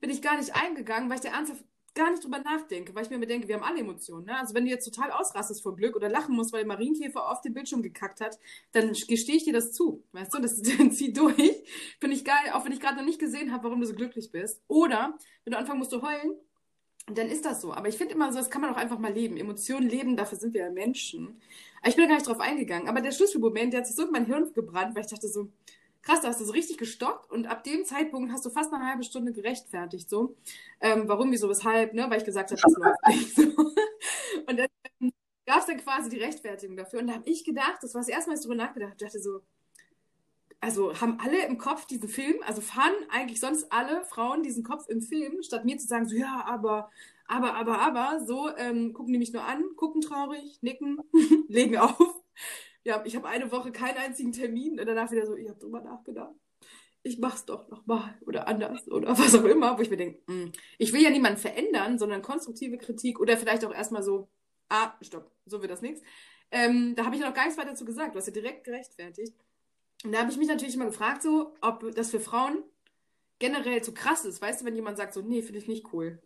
bin ich gar nicht eingegangen, weil ich der ernsthaft gar nicht drüber nachdenke, weil ich mir immer denke, wir haben alle Emotionen. Ne? Also wenn du jetzt total ausrastest vor Glück oder lachen musst, weil der Marienkäfer auf den Bildschirm gekackt hat, dann gestehe ich dir das zu. Weißt du, das zieh durch. Finde ich geil, auch wenn ich gerade noch nicht gesehen habe, warum du so glücklich bist. Oder wenn du anfangen musst zu heulen, dann ist das so. Aber ich finde immer so, das kann man auch einfach mal leben. Emotionen leben, dafür sind wir ja Menschen. Ich bin da gar nicht drauf eingegangen. Aber der Schlüsselmoment, der hat sich so in mein Hirn gebrannt, weil ich dachte so, krass, da hast du so richtig gestockt und ab dem Zeitpunkt hast du fast eine halbe Stunde gerechtfertigt, so. Ähm, warum, wieso, weshalb, ne? Weil ich gesagt habe, das läuft nicht so. Und dann ähm, gab es dann quasi die Rechtfertigung dafür. Und da habe ich gedacht, das war das erste Mal, dass ich darüber nachgedacht habe, dachte so, also haben alle im Kopf diesen Film, also fahren eigentlich sonst alle Frauen diesen Kopf im Film, statt mir zu sagen, so ja, aber, aber, aber, aber, so ähm, gucken die mich nur an, gucken traurig, nicken, legen auf ja, ich habe eine Woche keinen einzigen Termin und danach wieder so, ich habe drüber nachgedacht. Ich mach's doch nochmal oder anders oder was auch immer, wo ich mir denke, hm, ich will ja niemanden verändern, sondern konstruktive Kritik oder vielleicht auch erstmal so, ah, stopp, so wird das nichts. Ähm, da habe ich noch gar nichts weiter dazu gesagt, du hast ja direkt gerechtfertigt. Und da habe ich mich natürlich immer gefragt, so, ob das für Frauen generell zu krass ist. Weißt du, wenn jemand sagt, so, nee, finde ich nicht cool.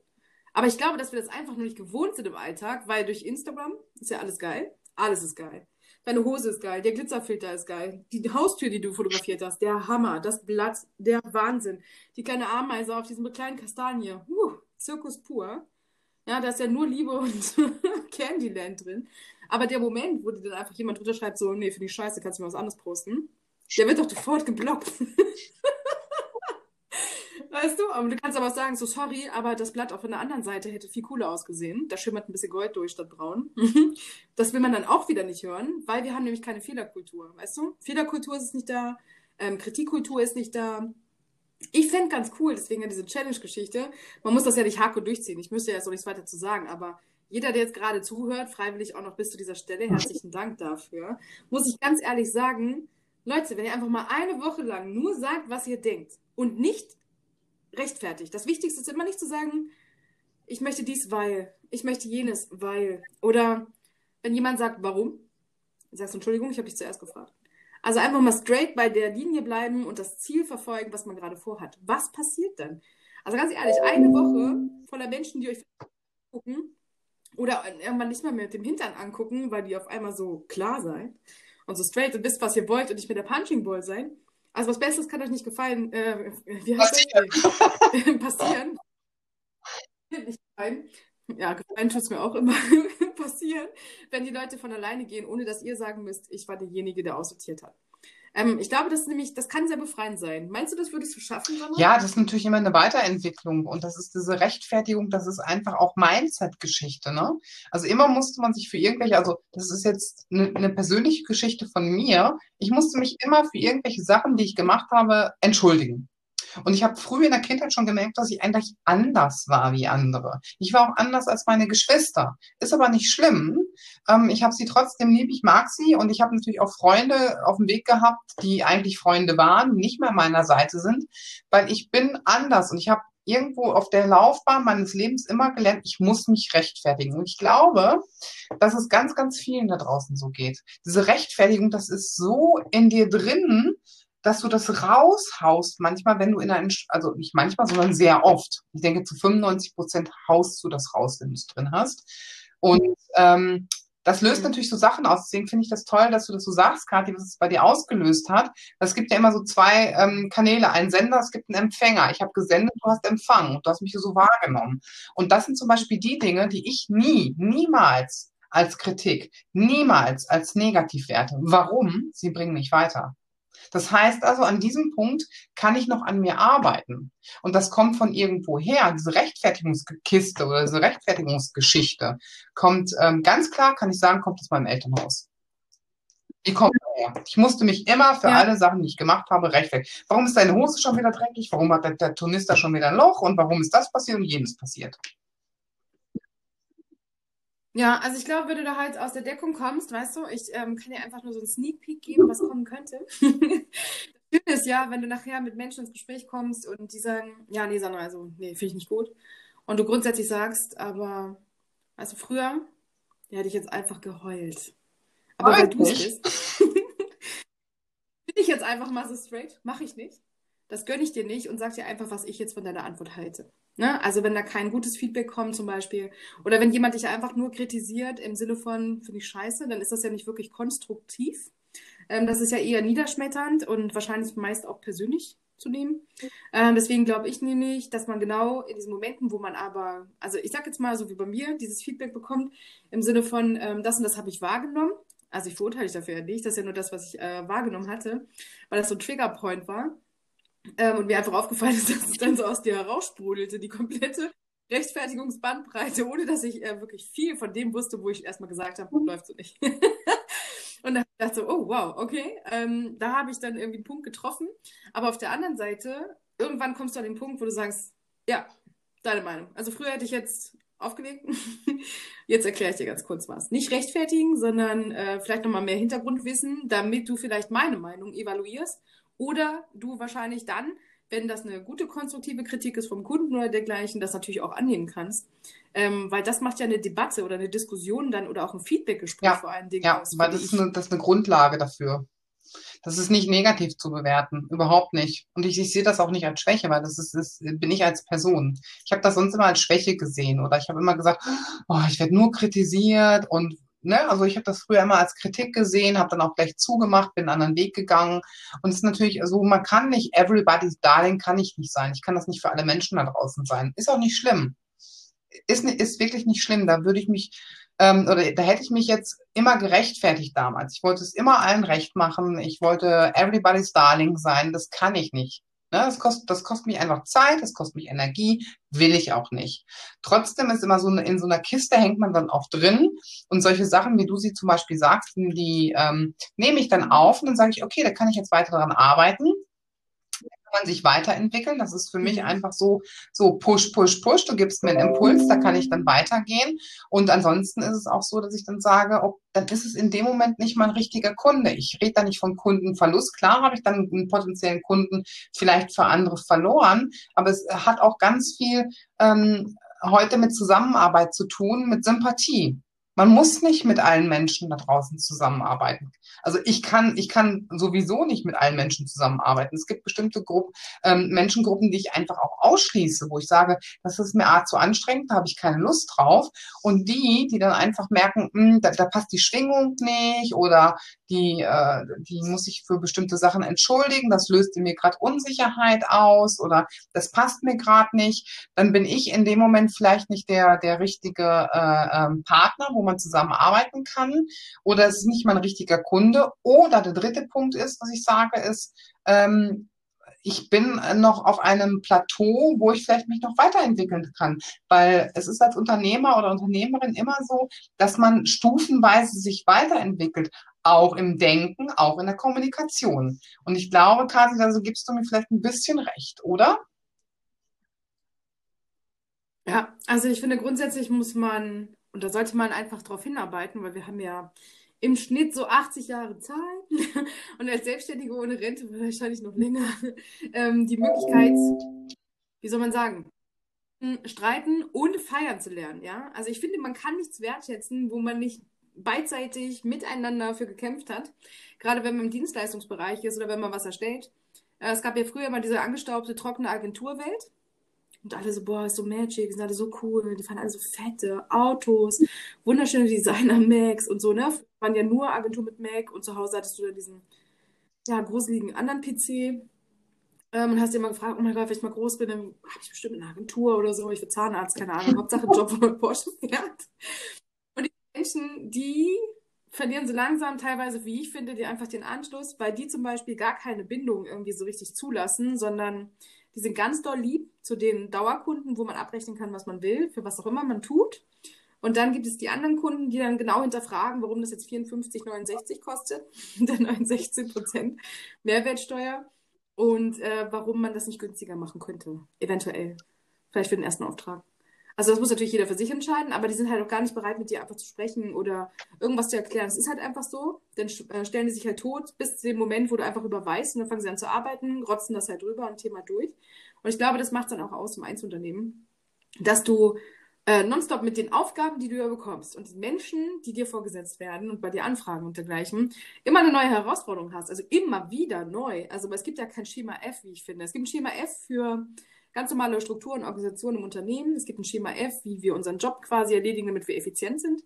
Aber ich glaube, dass wir das einfach nur nicht gewohnt sind im Alltag, weil durch Instagram ist ja alles geil. Alles ist geil. Deine Hose ist geil, der Glitzerfilter ist geil, die Haustür, die du fotografiert hast, der Hammer, das Blatt, der Wahnsinn, die kleine Ameise auf diesem kleinen Kastanie, uh, Zirkus pur. Ja, da ist ja nur Liebe und Candyland drin. Aber der Moment, wo dir dann einfach jemand drunter schreibt, so, nee, finde ich scheiße, kannst du mir was anderes posten, der wird doch sofort geblockt. Weißt du? Aber du kannst aber sagen, so sorry, aber das Blatt auf der anderen Seite hätte viel cooler ausgesehen. Da schimmert ein bisschen Gold durch statt braun. das will man dann auch wieder nicht hören, weil wir haben nämlich keine Fehlerkultur. Weißt du? Fehlerkultur ist nicht da, ähm, Kritikkultur ist nicht da. Ich fände ganz cool, deswegen ja diese Challenge-Geschichte. Man muss das ja nicht hardcore durchziehen. Ich müsste ja jetzt noch nichts weiter zu sagen, aber jeder, der jetzt gerade zuhört, freiwillig auch noch bis zu dieser Stelle, herzlichen Dank dafür. Muss ich ganz ehrlich sagen, Leute, wenn ihr einfach mal eine Woche lang nur sagt, was ihr denkt und nicht rechtfertigt. Das Wichtigste ist immer nicht zu sagen, ich möchte dies, weil, ich möchte jenes, weil. Oder wenn jemand sagt, warum, sagst du, Entschuldigung, ich habe dich zuerst gefragt. Also einfach mal straight bei der Linie bleiben und das Ziel verfolgen, was man gerade vorhat. Was passiert dann? Also ganz ehrlich, eine Woche voller Menschen, die euch gucken oder irgendwann nicht mal mehr mit dem Hintern angucken, weil die auf einmal so klar seid und so straight und wisst, was ihr wollt und nicht mit der Punching Ball sein, also was Besseres kann euch nicht gefallen. Äh, wie heißt Passieren. Passieren. nicht gefallen. Ja, gefallen tut es mir auch immer passieren, wenn die Leute von alleine gehen, ohne dass ihr sagen müsst, ich war derjenige, der aussortiert hat. Ähm, ich glaube, das ist nämlich, das kann sehr befreiend sein. Meinst du, das würdest du schaffen, Sandra? Ja, das ist natürlich immer eine Weiterentwicklung und das ist diese Rechtfertigung, das ist einfach auch Mindset-Geschichte, ne? Also immer musste man sich für irgendwelche, also das ist jetzt eine, eine persönliche Geschichte von mir. Ich musste mich immer für irgendwelche Sachen, die ich gemacht habe, entschuldigen. Und ich habe früh in der Kindheit schon gemerkt, dass ich eigentlich anders war wie andere. Ich war auch anders als meine Geschwister. Ist aber nicht schlimm. Ähm, ich habe sie trotzdem lieb, ich mag sie und ich habe natürlich auch Freunde auf dem Weg gehabt, die eigentlich Freunde waren, nicht mehr meiner Seite sind, weil ich bin anders und ich habe irgendwo auf der Laufbahn meines Lebens immer gelernt, ich muss mich rechtfertigen. Und ich glaube, dass es ganz, ganz vielen da draußen so geht. Diese Rechtfertigung, das ist so in dir drin, dass du das raushaust, manchmal, wenn du in einem, also nicht manchmal, sondern sehr oft. Ich denke, zu 95 Prozent haust du das raus, wenn du es drin hast. Und ähm, das löst mhm. natürlich so Sachen aus. Deswegen finde ich das toll, dass du das so sagst, Kathi, was es bei dir ausgelöst hat. Es gibt ja immer so zwei ähm, Kanäle, einen Sender, es gibt einen Empfänger. Ich habe gesendet, du hast empfangen, du hast mich so wahrgenommen. Und das sind zum Beispiel die Dinge, die ich nie, niemals als Kritik, niemals als negativ werte. Warum? Sie bringen mich weiter. Das heißt also, an diesem Punkt kann ich noch an mir arbeiten. Und das kommt von irgendwo her. Diese Rechtfertigungskiste oder diese Rechtfertigungsgeschichte kommt ähm, ganz klar, kann ich sagen, kommt aus meinem Elternhaus. Die kommt her. Ich musste mich immer für ja. alle Sachen, die ich gemacht habe, rechtfertigen. Warum ist deine Hose schon wieder dreckig? Warum hat der, der Turnister schon wieder ein Loch? Und warum ist das passiert und jenes passiert? Ja, also ich glaube, wenn du da halt aus der Deckung kommst, weißt du, ich ähm, kann dir einfach nur so einen Sneak Peek geben, was kommen könnte. das Schöne ist ja, wenn du nachher mit Menschen ins Gespräch kommst und die sagen, ja, nee, Sandra, also, nee, finde ich nicht gut. Und du grundsätzlich sagst, aber, also früher, ja, hätte ich jetzt einfach geheult. Aber weil du es bist, bin ich jetzt einfach mal so straight, mache ich nicht. Das gönne ich dir nicht und sag dir einfach, was ich jetzt von deiner Antwort halte. Ne? Also wenn da kein gutes Feedback kommt zum Beispiel oder wenn jemand dich einfach nur kritisiert im Sinne von, finde ich scheiße, dann ist das ja nicht wirklich konstruktiv. Ähm, das ist ja eher niederschmetternd und wahrscheinlich meist auch persönlich zu nehmen. Ähm, deswegen glaube ich nämlich, dass man genau in diesen Momenten, wo man aber, also ich sage jetzt mal so wie bei mir, dieses Feedback bekommt im Sinne von, ähm, das und das habe ich wahrgenommen. Also ich verurteile dich dafür ja nicht, das ist ja nur das, was ich äh, wahrgenommen hatte, weil das so ein Triggerpoint war. Ähm, und mir einfach aufgefallen ist, dass es dann so aus dir heraussprudelte, die komplette Rechtfertigungsbandbreite, ohne dass ich äh, wirklich viel von dem wusste, wo ich erstmal gesagt habe, läuft so nicht. und dann dachte ich so, oh wow, okay, ähm, da habe ich dann irgendwie einen Punkt getroffen. Aber auf der anderen Seite, irgendwann kommst du an den Punkt, wo du sagst, ja, deine Meinung. Also früher hätte ich jetzt aufgelegt. Jetzt erkläre ich dir ganz kurz was. Nicht rechtfertigen, sondern äh, vielleicht nochmal mehr Hintergrundwissen, damit du vielleicht meine Meinung evaluierst oder du wahrscheinlich dann, wenn das eine gute konstruktive Kritik ist vom Kunden oder dergleichen, das natürlich auch annehmen kannst. Ähm, weil das macht ja eine Debatte oder eine Diskussion dann oder auch ein Feedbackgespräch ja, vor allen Dingen ja, aus. weil das ist, eine, das ist eine Grundlage dafür. Das ist nicht negativ zu bewerten, überhaupt nicht. Und ich, ich sehe das auch nicht als Schwäche, weil das ist, ist bin ich als Person. Ich habe das sonst immer als Schwäche gesehen oder ich habe immer gesagt, oh, ich werde nur kritisiert und ne, also ich habe das früher immer als Kritik gesehen, habe dann auch gleich zugemacht, bin einen anderen Weg gegangen. Und es ist natürlich so, man kann nicht everybody's darling, kann ich nicht sein. Ich kann das nicht für alle Menschen da draußen sein. Ist auch nicht schlimm. Ist, ist wirklich nicht schlimm. Da würde ich mich, ähm, oder da hätte ich mich jetzt immer gerechtfertigt damals. Ich wollte es immer allen recht machen. Ich wollte everybody's darling sein. Das kann ich nicht. Ne, das, kostet, das kostet mich einfach Zeit, das kostet mich Energie, will ich auch nicht. Trotzdem ist immer so eine, in so einer Kiste hängt man dann auch drin und solche Sachen, wie du sie zum Beispiel sagst, die ähm, nehme ich dann auf und dann sage ich, okay, da kann ich jetzt weiter daran arbeiten man sich weiterentwickeln. Das ist für mich mhm. einfach so, so push, push, push. Du gibst mir einen Impuls, da kann ich dann weitergehen. Und ansonsten ist es auch so, dass ich dann sage, ob, dann ist es in dem Moment nicht mein richtiger Kunde. Ich rede da nicht von Kundenverlust. Klar habe ich dann einen potenziellen Kunden vielleicht für andere verloren, aber es hat auch ganz viel ähm, heute mit Zusammenarbeit zu tun, mit Sympathie. Man muss nicht mit allen Menschen da draußen zusammenarbeiten. Also ich kann, ich kann sowieso nicht mit allen Menschen zusammenarbeiten. Es gibt bestimmte Gruppen, ähm, Menschengruppen, die ich einfach auch ausschließe, wo ich sage, das ist mir zu anstrengend, da habe ich keine Lust drauf. Und die, die dann einfach merken, mh, hm, da, da passt die Schwingung nicht oder die, äh, die muss ich für bestimmte Sachen entschuldigen, das löst in mir gerade Unsicherheit aus oder das passt mir gerade nicht, dann bin ich in dem Moment vielleicht nicht der, der richtige äh, ähm, Partner, wo man zusammenarbeiten kann. Oder es ist nicht mein richtiger Kunde. Oder der dritte Punkt ist, was ich sage, ist, ähm, ich bin noch auf einem Plateau, wo ich vielleicht mich noch weiterentwickeln kann. Weil es ist als Unternehmer oder Unternehmerin immer so, dass man stufenweise sich weiterentwickelt. Auch im Denken, auch in der Kommunikation. Und ich glaube, Kathi, also gibst du mir vielleicht ein bisschen recht, oder? Ja, also ich finde grundsätzlich muss man und da sollte man einfach darauf hinarbeiten, weil wir haben ja im Schnitt so 80 Jahre Zeit und als Selbstständige ohne Rente wahrscheinlich noch länger ähm, die Möglichkeit, wie soll man sagen, streiten und feiern zu lernen, ja. Also ich finde, man kann nichts wertschätzen, wo man nicht beidseitig miteinander für gekämpft hat. Gerade wenn man im Dienstleistungsbereich ist oder wenn man was erstellt. Äh, es gab ja früher mal diese angestaubte, trockene Agenturwelt. Und alle so, boah, ist so magic, sind alle so cool, die fahren alle so fette Autos, wunderschöne Designer-Macs und so, ne? Waren ja nur Agentur mit Mac und zu Hause hattest du dann diesen, ja, gruseligen anderen PC. Ähm, und hast dir mal gefragt, oh mein Gott, wenn ich mal groß bin, dann habe ich bestimmt eine Agentur oder so, ich bin Zahnarzt, keine Ahnung, Hauptsache Job, wo man Porsche fährt. Und die Menschen, die verlieren so langsam teilweise, wie ich finde, die einfach den Anschluss, weil die zum Beispiel gar keine Bindung irgendwie so richtig zulassen, sondern die sind ganz doll lieb zu den Dauerkunden, wo man abrechnen kann, was man will, für was auch immer man tut. Und dann gibt es die anderen Kunden, die dann genau hinterfragen, warum das jetzt 54,69 kostet, dann 16 Prozent Mehrwertsteuer und äh, warum man das nicht günstiger machen könnte, eventuell. Vielleicht für den ersten Auftrag. Also das muss natürlich jeder für sich entscheiden, aber die sind halt auch gar nicht bereit, mit dir einfach zu sprechen oder irgendwas zu erklären. Es ist halt einfach so, dann äh, stellen die sich halt tot bis zu dem Moment, wo du einfach überweist und dann fangen sie an zu arbeiten, rotzen das halt drüber und Thema durch. Und ich glaube, das macht dann auch aus im Einzelunternehmen, dass du äh, nonstop mit den Aufgaben, die du ja bekommst und den Menschen, die dir vorgesetzt werden und bei dir anfragen und dergleichen, immer eine neue Herausforderung hast. Also immer wieder neu. Also es gibt ja kein Schema F, wie ich finde. Es gibt ein Schema F für ganz normale Strukturen, Organisationen im Unternehmen. Es gibt ein Schema F, wie wir unseren Job quasi erledigen, damit wir effizient sind.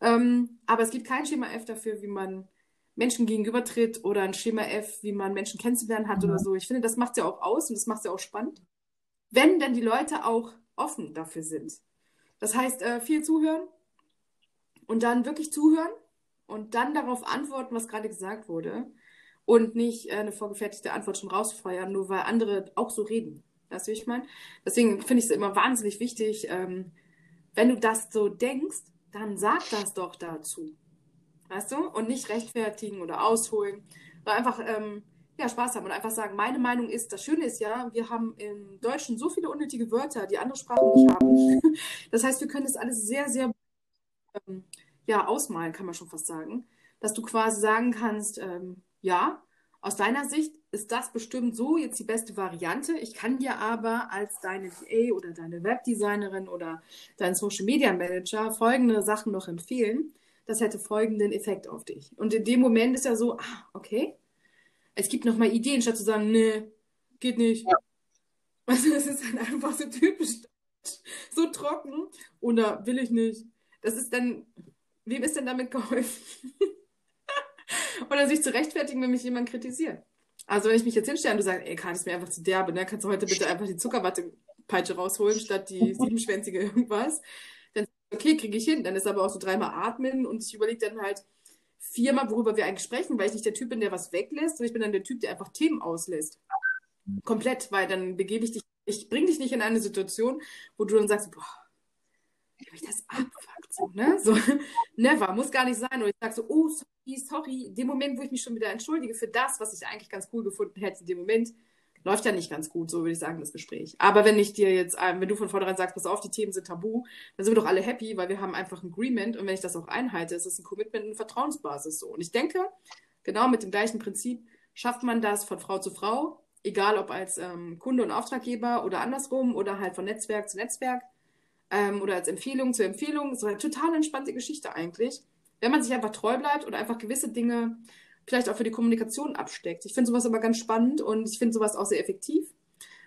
Ähm, aber es gibt kein Schema F dafür, wie man Menschen gegenübertritt oder ein Schema F, wie man Menschen kennenzulernen hat ja. oder so. Ich finde, das macht es ja auch aus und das macht es ja auch spannend. Wenn dann die Leute auch offen dafür sind. Das heißt, äh, viel zuhören und dann wirklich zuhören und dann darauf antworten, was gerade gesagt wurde und nicht äh, eine vorgefertigte Antwort schon rausfeuern, nur weil andere auch so reden. Weißt du, wie ich meine? Deswegen finde ich es immer wahnsinnig wichtig, ähm, wenn du das so denkst, dann sag das doch dazu. Weißt du? Und nicht rechtfertigen oder ausholen. Weil einfach ähm, ja, Spaß haben und einfach sagen, meine Meinung ist, das Schöne ist ja, wir haben im Deutschen so viele unnötige Wörter, die andere Sprachen nicht haben. Das heißt, wir können das alles sehr, sehr ähm, ja, ausmalen, kann man schon fast sagen. Dass du quasi sagen kannst, ähm, ja, aus deiner Sicht ist das bestimmt so jetzt die beste Variante. Ich kann dir aber als deine DA oder deine Webdesignerin oder dein Social Media Manager folgende Sachen noch empfehlen. Das hätte folgenden Effekt auf dich. Und in dem Moment ist ja so, ah, okay. Es gibt noch mal Ideen, statt zu sagen, nee, geht nicht. Ja. Also das ist dann einfach so typisch so trocken oder will ich nicht. Das ist dann, wem ist denn damit geholfen? Oder sich zu rechtfertigen, wenn mich jemand kritisiert. Also wenn ich mich jetzt hinstelle und du sagst, ey, Karin, ist mir einfach zu derbe, ne? Kannst du heute bitte einfach die Zuckerwattepeitsche rausholen, statt die siebenschwänzige irgendwas? Dann okay, kriege ich hin. Dann ist aber auch so dreimal atmen und ich überlege dann halt viermal, worüber wir eigentlich sprechen, weil ich nicht der Typ bin, der was weglässt, sondern ich bin dann der Typ, der einfach Themen auslässt. Komplett, weil dann begebe ich dich, ich bringe dich nicht in eine Situation, wo du dann sagst, boah, wie habe ich das abgefuckt? So, ne? So, never, muss gar nicht sein. Und ich sage so, oh, sorry, sorry. Dem Moment, wo ich mich schon wieder entschuldige für das, was ich eigentlich ganz cool gefunden hätte, in dem Moment läuft ja nicht ganz gut, so würde ich sagen, das Gespräch. Aber wenn ich dir jetzt, ähm, wenn du von vornherein sagst, pass auf, die Themen sind tabu, dann sind wir doch alle happy, weil wir haben einfach ein Agreement und wenn ich das auch einhalte, ist es ein Commitment, eine Vertrauensbasis so. Und ich denke, genau mit dem gleichen Prinzip schafft man das von Frau zu Frau, egal ob als ähm, Kunde und Auftraggeber oder andersrum oder halt von Netzwerk zu Netzwerk ähm, oder als Empfehlung zu Empfehlung. So eine total entspannte Geschichte eigentlich. Wenn man sich einfach treu bleibt oder einfach gewisse Dinge vielleicht auch für die Kommunikation absteckt. Ich finde sowas immer ganz spannend und ich finde sowas auch sehr effektiv,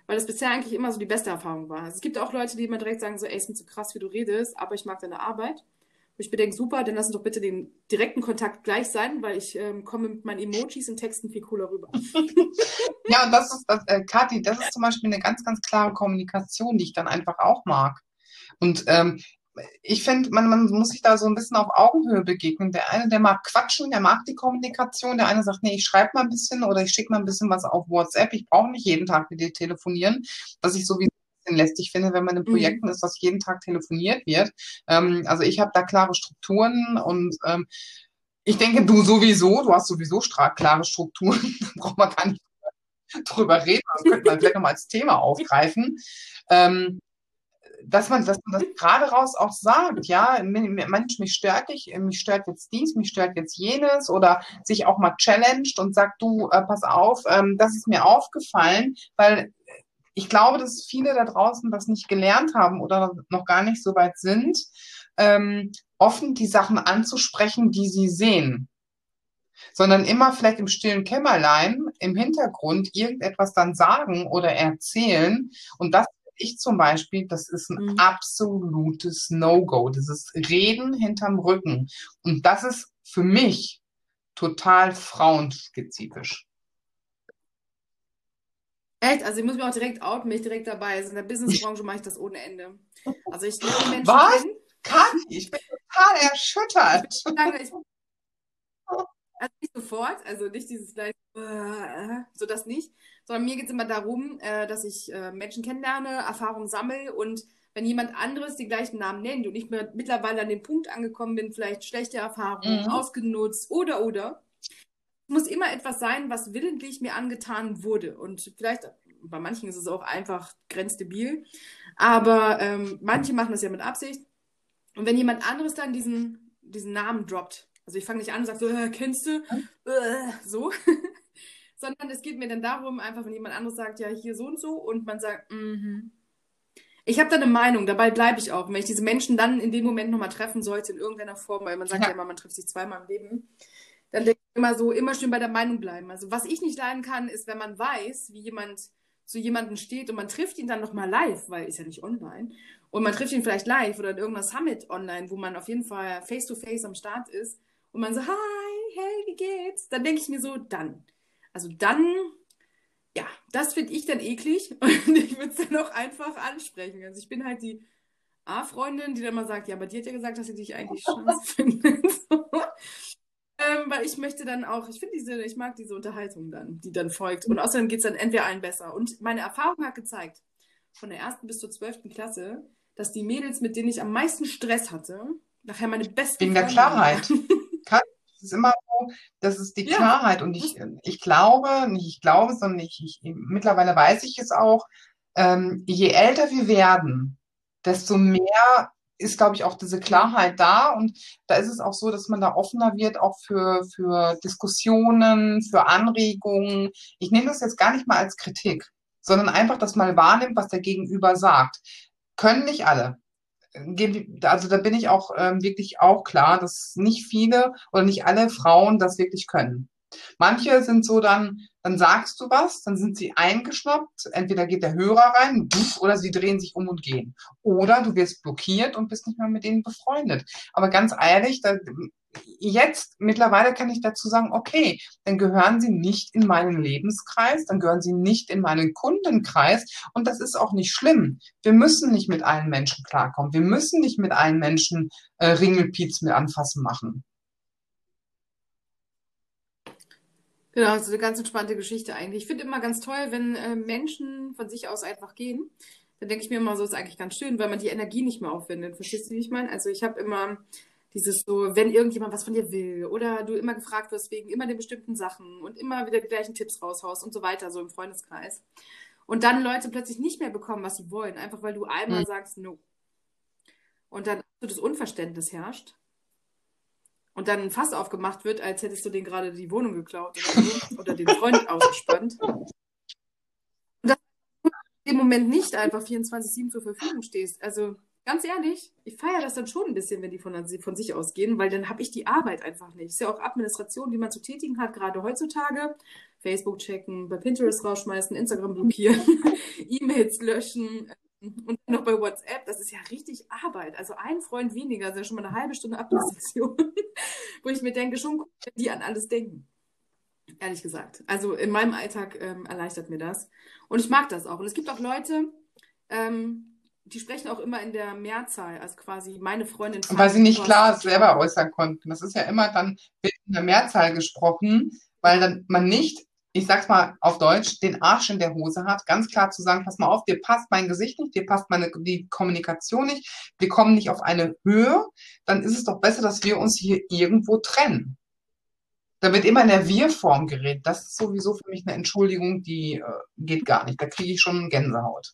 weil das bisher eigentlich immer so die beste Erfahrung war. Es gibt auch Leute, die immer direkt sagen so, ey, ist mir zu krass, wie du redest, aber ich mag deine Arbeit. Und ich bedenke, super, dann lass uns doch bitte den direkten Kontakt gleich sein, weil ich ähm, komme mit meinen Emojis und Texten viel cooler rüber. ja, und das ist das, äh, Kathi, das ist zum Beispiel eine ganz, ganz klare Kommunikation, die ich dann einfach auch mag. Und ähm, ich finde, man, man muss sich da so ein bisschen auf Augenhöhe begegnen. Der eine, der mag quatschen, der mag die Kommunikation. Der eine sagt, nee, ich schreibe mal ein bisschen oder ich schicke mal ein bisschen was auf WhatsApp. Ich brauche nicht jeden Tag mit dir telefonieren, was ich sowieso ein bisschen lästig finde, wenn man in mhm. Projekten mhm. ist, was jeden Tag telefoniert wird. Ähm, also ich habe da klare Strukturen und ähm, ich denke, du sowieso, du hast sowieso klare Strukturen, da braucht man gar nicht drüber reden, das könnte man vielleicht nochmal als Thema aufgreifen. Ähm, dass man, dass man das gerade raus auch sagt, ja, Mensch, mich stört dich, mich stört jetzt dies, mich stört jetzt jenes oder sich auch mal challenged und sagt, du, äh, pass auf, ähm, das ist mir aufgefallen, weil ich glaube, dass viele da draußen das nicht gelernt haben oder noch gar nicht so weit sind, ähm, offen die Sachen anzusprechen, die sie sehen. Sondern immer vielleicht im stillen Kämmerlein im Hintergrund irgendetwas dann sagen oder erzählen. Und das ich zum Beispiel, das ist ein mhm. absolutes No-Go. Das ist Reden hinterm Rücken. Und das ist für mich total frauenspezifisch. Echt? Also ich muss mich auch direkt outen, mich direkt dabei. Also in der Businessbranche mache ich das ohne Ende. Also ich lerne Menschen Was? Kennen. Kathi, ich bin total erschüttert. Ich lange, ich, also nicht sofort, also nicht dieses gleich, äh, so das nicht, sondern mir geht es immer darum, äh, dass ich äh, Menschen kennenlerne, Erfahrungen sammle und wenn jemand anderes die gleichen Namen nennt und ich mir mittlerweile an den Punkt angekommen bin, vielleicht schlechte Erfahrungen, mhm. ausgenutzt oder oder, muss immer etwas sein, was willentlich mir angetan wurde. Und vielleicht, bei manchen ist es auch einfach grenzdebil, aber ähm, manche machen das ja mit Absicht. Und wenn jemand anderes dann diesen, diesen Namen droppt, also ich fange nicht an und sage so, äh, kennst du? Äh, so. sondern es geht mir dann darum, einfach wenn jemand anderes sagt, ja, hier so und so und man sagt, mhm. Ich habe da eine Meinung, dabei bleibe ich auch. Und wenn ich diese Menschen dann in dem Moment nochmal treffen sollte, in irgendeiner Form, weil man sagt ja, ja immer, man trifft sich zweimal im Leben, dann denke ich immer so, immer schön bei der Meinung bleiben. Also was ich nicht leiden kann, ist, wenn man weiß, wie jemand zu jemandem steht und man trifft ihn dann nochmal live, weil ist ja nicht online. Und man trifft ihn vielleicht live oder in irgendeiner Summit online, wo man auf jeden Fall face-to-face -face am Start ist. Und man so, hi, hey, wie geht's? Dann denke ich mir so, dann also dann, ja, das finde ich dann eklig und ich würde es dann auch einfach ansprechen. Also ich bin halt die A-Freundin, die dann mal sagt, ja, aber die hat ja gesagt, dass sie dich eigentlich scheiße findet. so. ähm, weil ich möchte dann auch, ich finde diese, ich mag diese Unterhaltung dann, die dann folgt. Und außerdem geht es dann entweder allen besser. Und meine Erfahrung hat gezeigt, von der ersten bis zur zwölften Klasse, dass die Mädels, mit denen ich am meisten Stress hatte, nachher meine besten Wegen der Klarheit. Es ist immer so, das ist die ja. Klarheit. Und ich, ich glaube, nicht ich glaube, sondern ich, ich mittlerweile weiß ich es auch, ähm, je älter wir werden, desto mehr ist, glaube ich, auch diese Klarheit da. Und da ist es auch so, dass man da offener wird, auch für, für Diskussionen, für Anregungen. Ich nehme das jetzt gar nicht mal als Kritik, sondern einfach das mal wahrnimmt, was der Gegenüber sagt. Können nicht alle also da bin ich auch ähm, wirklich auch klar, dass nicht viele oder nicht alle Frauen das wirklich können. Manche sind so dann, dann sagst du was, dann sind sie eingeschnappt, entweder geht der Hörer rein oder sie drehen sich um und gehen. Oder du wirst blockiert und bist nicht mehr mit denen befreundet. Aber ganz ehrlich, da, jetzt mittlerweile kann ich dazu sagen, okay, dann gehören sie nicht in meinen Lebenskreis, dann gehören sie nicht in meinen Kundenkreis und das ist auch nicht schlimm. Wir müssen nicht mit allen Menschen klarkommen. Wir müssen nicht mit allen Menschen äh, Ringelpiez mit anfassen machen. Genau, so eine ganz entspannte Geschichte eigentlich. Ich finde immer ganz toll, wenn äh, Menschen von sich aus einfach gehen. Dann denke ich mir immer so, ist eigentlich ganz schön, weil man die Energie nicht mehr aufwendet. Verstehst du, wie ich meine? Also ich habe immer dieses so, wenn irgendjemand was von dir will oder du immer gefragt wirst wegen immer den bestimmten Sachen und immer wieder die gleichen Tipps raushaust und so weiter, so im Freundeskreis. Und dann Leute plötzlich nicht mehr bekommen, was sie wollen, einfach weil du einmal mhm. sagst, no. Und dann so das Unverständnis herrscht. Und dann ein Fass aufgemacht wird, als hättest du den gerade die Wohnung geklaut oder, so, oder den Freund ausgespannt. Und dass du in dem Moment nicht einfach 24-7 zur Verfügung stehst. Also ganz ehrlich, ich feiere das dann schon ein bisschen, wenn die von, von sich ausgehen, weil dann habe ich die Arbeit einfach nicht. Ist ja auch Administration, die man zu tätigen hat, gerade heutzutage. Facebook checken, bei Pinterest rausschmeißen, Instagram blockieren, E-Mails löschen und noch bei WhatsApp. Das ist ja richtig Arbeit. Also ein Freund weniger, das ist ja schon mal eine halbe Stunde Administration, wo ich mir denke, schon, wenn die an alles denken. Ehrlich gesagt. Also in meinem Alltag ähm, erleichtert mir das. Und ich mag das auch. Und es gibt auch Leute, ähm, die sprechen auch immer in der Mehrzahl, also quasi meine Freundin. Weil sie nicht klar selber äußern konnten. Das ist ja immer dann wird in der Mehrzahl gesprochen, weil dann man nicht, ich sag's mal auf Deutsch, den Arsch in der Hose hat, ganz klar zu sagen, pass mal auf, dir passt mein Gesicht nicht, dir passt meine die Kommunikation nicht, wir kommen nicht auf eine Höhe, dann ist es doch besser, dass wir uns hier irgendwo trennen. Da wird immer in der Wir-Form geredet. Das ist sowieso für mich eine Entschuldigung, die äh, geht gar nicht. Da kriege ich schon Gänsehaut.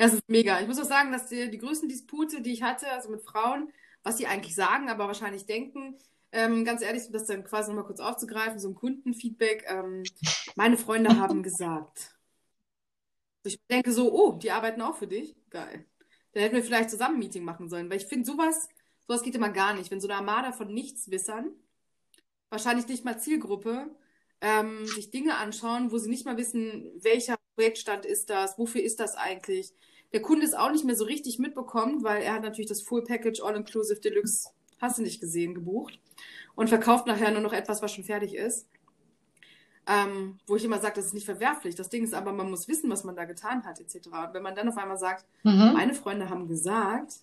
Das ist mega. Ich muss auch sagen, dass die, die größten Dispute, die ich hatte, also mit Frauen, was sie eigentlich sagen, aber wahrscheinlich denken, ähm, ganz ehrlich, um das dann quasi nochmal kurz aufzugreifen, so ein Kundenfeedback. Ähm, meine Freunde haben gesagt. Ich denke so, oh, die arbeiten auch für dich. Geil. Dann hätten wir vielleicht zusammen ein Meeting machen sollen, weil ich finde, sowas, sowas geht immer gar nicht. Wenn so eine Armada von Nichtswissern, wahrscheinlich nicht mal Zielgruppe, ähm, sich Dinge anschauen, wo sie nicht mal wissen, welcher Projektstand ist das, wofür ist das eigentlich. Der Kunde ist auch nicht mehr so richtig mitbekommen, weil er hat natürlich das Full Package All-Inclusive Deluxe, hast du nicht gesehen, gebucht und verkauft nachher nur noch etwas, was schon fertig ist. Ähm, wo ich immer sage, das ist nicht verwerflich. Das Ding ist aber, man muss wissen, was man da getan hat, etc. Und wenn man dann auf einmal sagt, mhm. meine Freunde haben gesagt,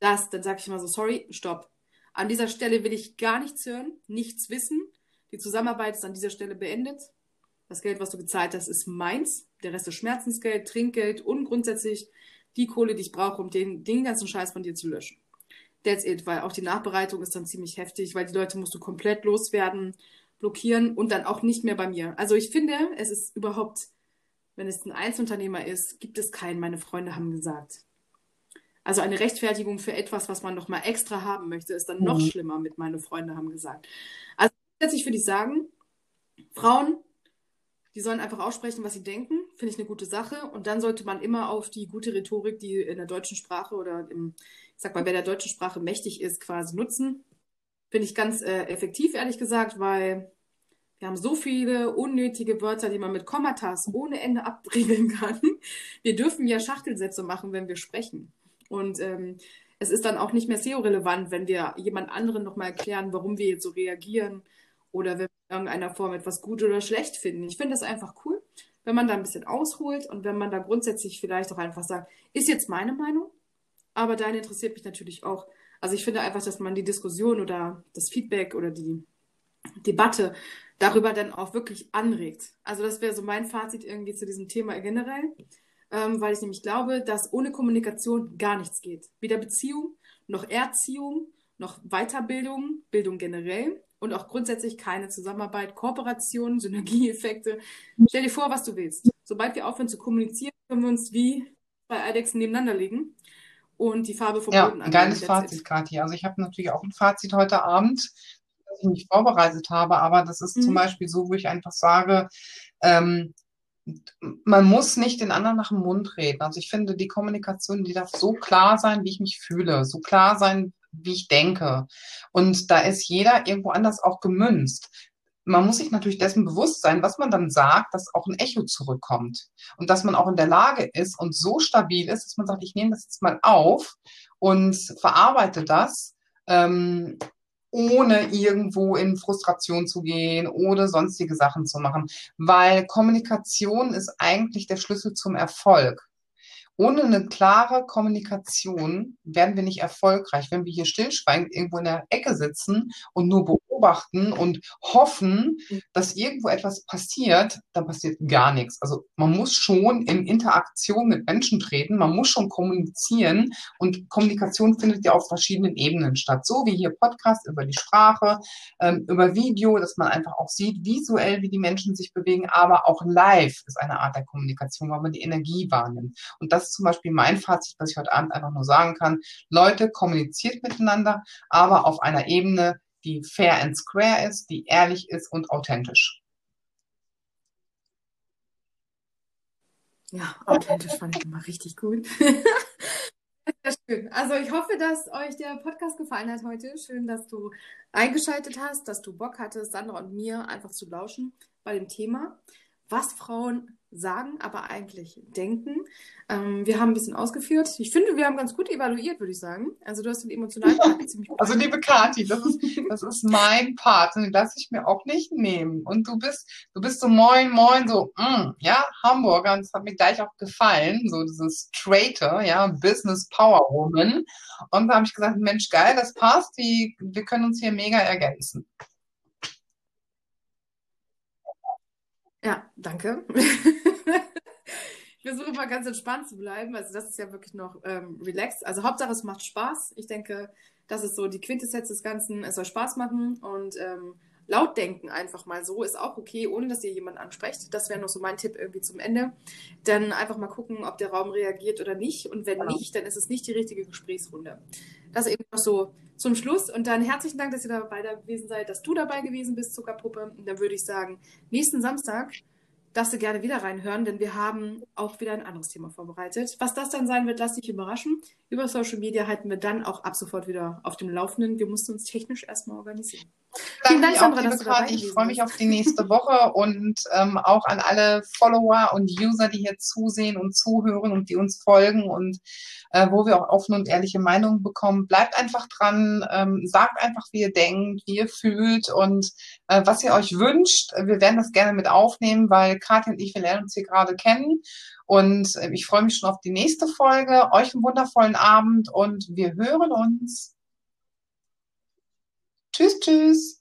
das, dann sage ich immer so, sorry, stopp. An dieser Stelle will ich gar nichts hören, nichts wissen. Die Zusammenarbeit ist an dieser Stelle beendet. Das Geld, was du gezahlt hast, ist meins. Der Rest ist Schmerzensgeld, Trinkgeld und grundsätzlich die Kohle, die ich brauche, um den, den ganzen Scheiß von dir zu löschen. That's it, weil auch die Nachbereitung ist dann ziemlich heftig, weil die Leute musst du komplett loswerden, blockieren und dann auch nicht mehr bei mir. Also ich finde, es ist überhaupt, wenn es ein Einzelunternehmer ist, gibt es keinen, meine Freunde haben gesagt. Also eine Rechtfertigung für etwas, was man noch mal extra haben möchte, ist dann mhm. noch schlimmer mit meine Freunde haben gesagt. Also letztlich würde ich sagen, Frauen, die sollen einfach aussprechen, was sie denken, finde ich eine gute Sache. Und dann sollte man immer auf die gute Rhetorik, die in der deutschen Sprache oder im, ich sag mal, wer der deutschen Sprache mächtig ist, quasi nutzen. Finde ich ganz äh, effektiv, ehrlich gesagt, weil wir haben so viele unnötige Wörter, die man mit Kommatas ohne Ende abriegeln kann. Wir dürfen ja Schachtelsätze machen, wenn wir sprechen. Und ähm, es ist dann auch nicht mehr SEO-relevant, wenn wir jemand anderen nochmal erklären, warum wir jetzt so reagieren oder wenn irgendeiner Form etwas gut oder schlecht finden. Ich finde das einfach cool, wenn man da ein bisschen ausholt und wenn man da grundsätzlich vielleicht auch einfach sagt, ist jetzt meine Meinung, aber deine interessiert mich natürlich auch. Also ich finde einfach, dass man die Diskussion oder das Feedback oder die Debatte darüber dann auch wirklich anregt. Also das wäre so mein Fazit irgendwie zu diesem Thema generell ähm, weil ich nämlich glaube, dass ohne Kommunikation gar nichts geht. Weder Beziehung, noch Erziehung, noch Weiterbildung, Bildung generell und auch grundsätzlich keine Zusammenarbeit, Kooperation, Synergieeffekte. Stell dir vor, was du willst. Sobald wir aufhören zu kommunizieren, können wir uns wie bei Eidechsen nebeneinander legen und die Farbe vom ja, Boden ein geiles Fazit, Kathi. Also ich habe natürlich auch ein Fazit heute Abend, das ich mich vorbereitet habe, aber das ist mhm. zum Beispiel so, wo ich einfach sage, ähm, man muss nicht den anderen nach dem Mund reden. Also ich finde, die Kommunikation, die darf so klar sein, wie ich mich fühle, so klar sein, wie ich denke. Und da ist jeder irgendwo anders auch gemünzt. Man muss sich natürlich dessen bewusst sein, was man dann sagt, dass auch ein Echo zurückkommt. Und dass man auch in der Lage ist und so stabil ist, dass man sagt, ich nehme das jetzt mal auf und verarbeite das ähm, ohne irgendwo in Frustration zu gehen oder sonstige Sachen zu machen, weil Kommunikation ist eigentlich der Schlüssel zum Erfolg. Ohne eine klare Kommunikation werden wir nicht erfolgreich. Wenn wir hier stillschweigend irgendwo in der Ecke sitzen und nur beobachten und hoffen, dass irgendwo etwas passiert, dann passiert gar nichts. Also man muss schon in Interaktion mit Menschen treten, man muss schon kommunizieren und Kommunikation findet ja auf verschiedenen Ebenen statt. So wie hier Podcast über die Sprache, ähm, über Video, dass man einfach auch sieht, visuell, wie die Menschen sich bewegen, aber auch live ist eine Art der Kommunikation, weil man die Energie wahrnimmt. Und das ist zum Beispiel mein Fazit, was ich heute Abend einfach nur sagen kann. Leute, kommuniziert miteinander, aber auf einer Ebene, die fair and square ist, die ehrlich ist und authentisch. Ja, authentisch fand ich immer richtig gut. Sehr schön. Also ich hoffe, dass euch der Podcast gefallen hat heute. Schön, dass du eingeschaltet hast, dass du Bock hattest, Sandra und mir einfach zu lauschen bei dem Thema, was Frauen sagen, aber eigentlich denken. Ähm, wir haben ein bisschen ausgeführt. Ich finde, wir haben ganz gut evaluiert, würde ich sagen. Also du hast den emotionalen Part ziemlich gut. Also liebe Kathi, das ist, das ist mein Part und den lasse ich mir auch nicht nehmen. Und du bist, du bist so moin, moin, so, mm, ja, Hamburger, und das hat mir gleich auch gefallen, so dieses straighte, ja, Business Power Woman. Und da habe ich gesagt, Mensch, geil, das passt, die, wir können uns hier mega ergänzen. Ja, danke. ich versuche mal ganz entspannt zu bleiben. Also das ist ja wirklich noch ähm, relaxed. Also Hauptsache es macht Spaß. Ich denke, das ist so die Quintessenz des Ganzen. Es soll Spaß machen und ähm, laut denken einfach mal so ist auch okay, ohne dass ihr jemand ansprecht. Das wäre noch so mein Tipp irgendwie zum Ende. Dann einfach mal gucken, ob der Raum reagiert oder nicht. Und wenn genau. nicht, dann ist es nicht die richtige Gesprächsrunde. Das eben noch so zum Schluss. Und dann herzlichen Dank, dass ihr dabei gewesen seid, dass du dabei gewesen bist, Zuckerpuppe. Und dann würde ich sagen, nächsten Samstag darfst du gerne wieder reinhören, denn wir haben auch wieder ein anderes Thema vorbereitet. Was das dann sein wird, lass dich überraschen. Über Social Media halten wir dann auch ab sofort wieder auf dem Laufenden. Wir mussten uns technisch erstmal organisieren. Vielen Dank, Sandra, dass du dabei Ich freue mich auf die nächste Woche und ähm, auch an alle Follower und User, die hier zusehen und zuhören und die uns folgen und äh, wo wir auch offene und ehrliche Meinungen bekommen. Bleibt einfach dran, ähm, sagt einfach, wie ihr denkt, wie ihr fühlt und äh, was ihr euch wünscht. Wir werden das gerne mit aufnehmen, weil Katja und ich, wir lernen uns hier gerade kennen. Und äh, ich freue mich schon auf die nächste Folge. Euch einen wundervollen Abend und wir hören uns. Tschüss, tschüss.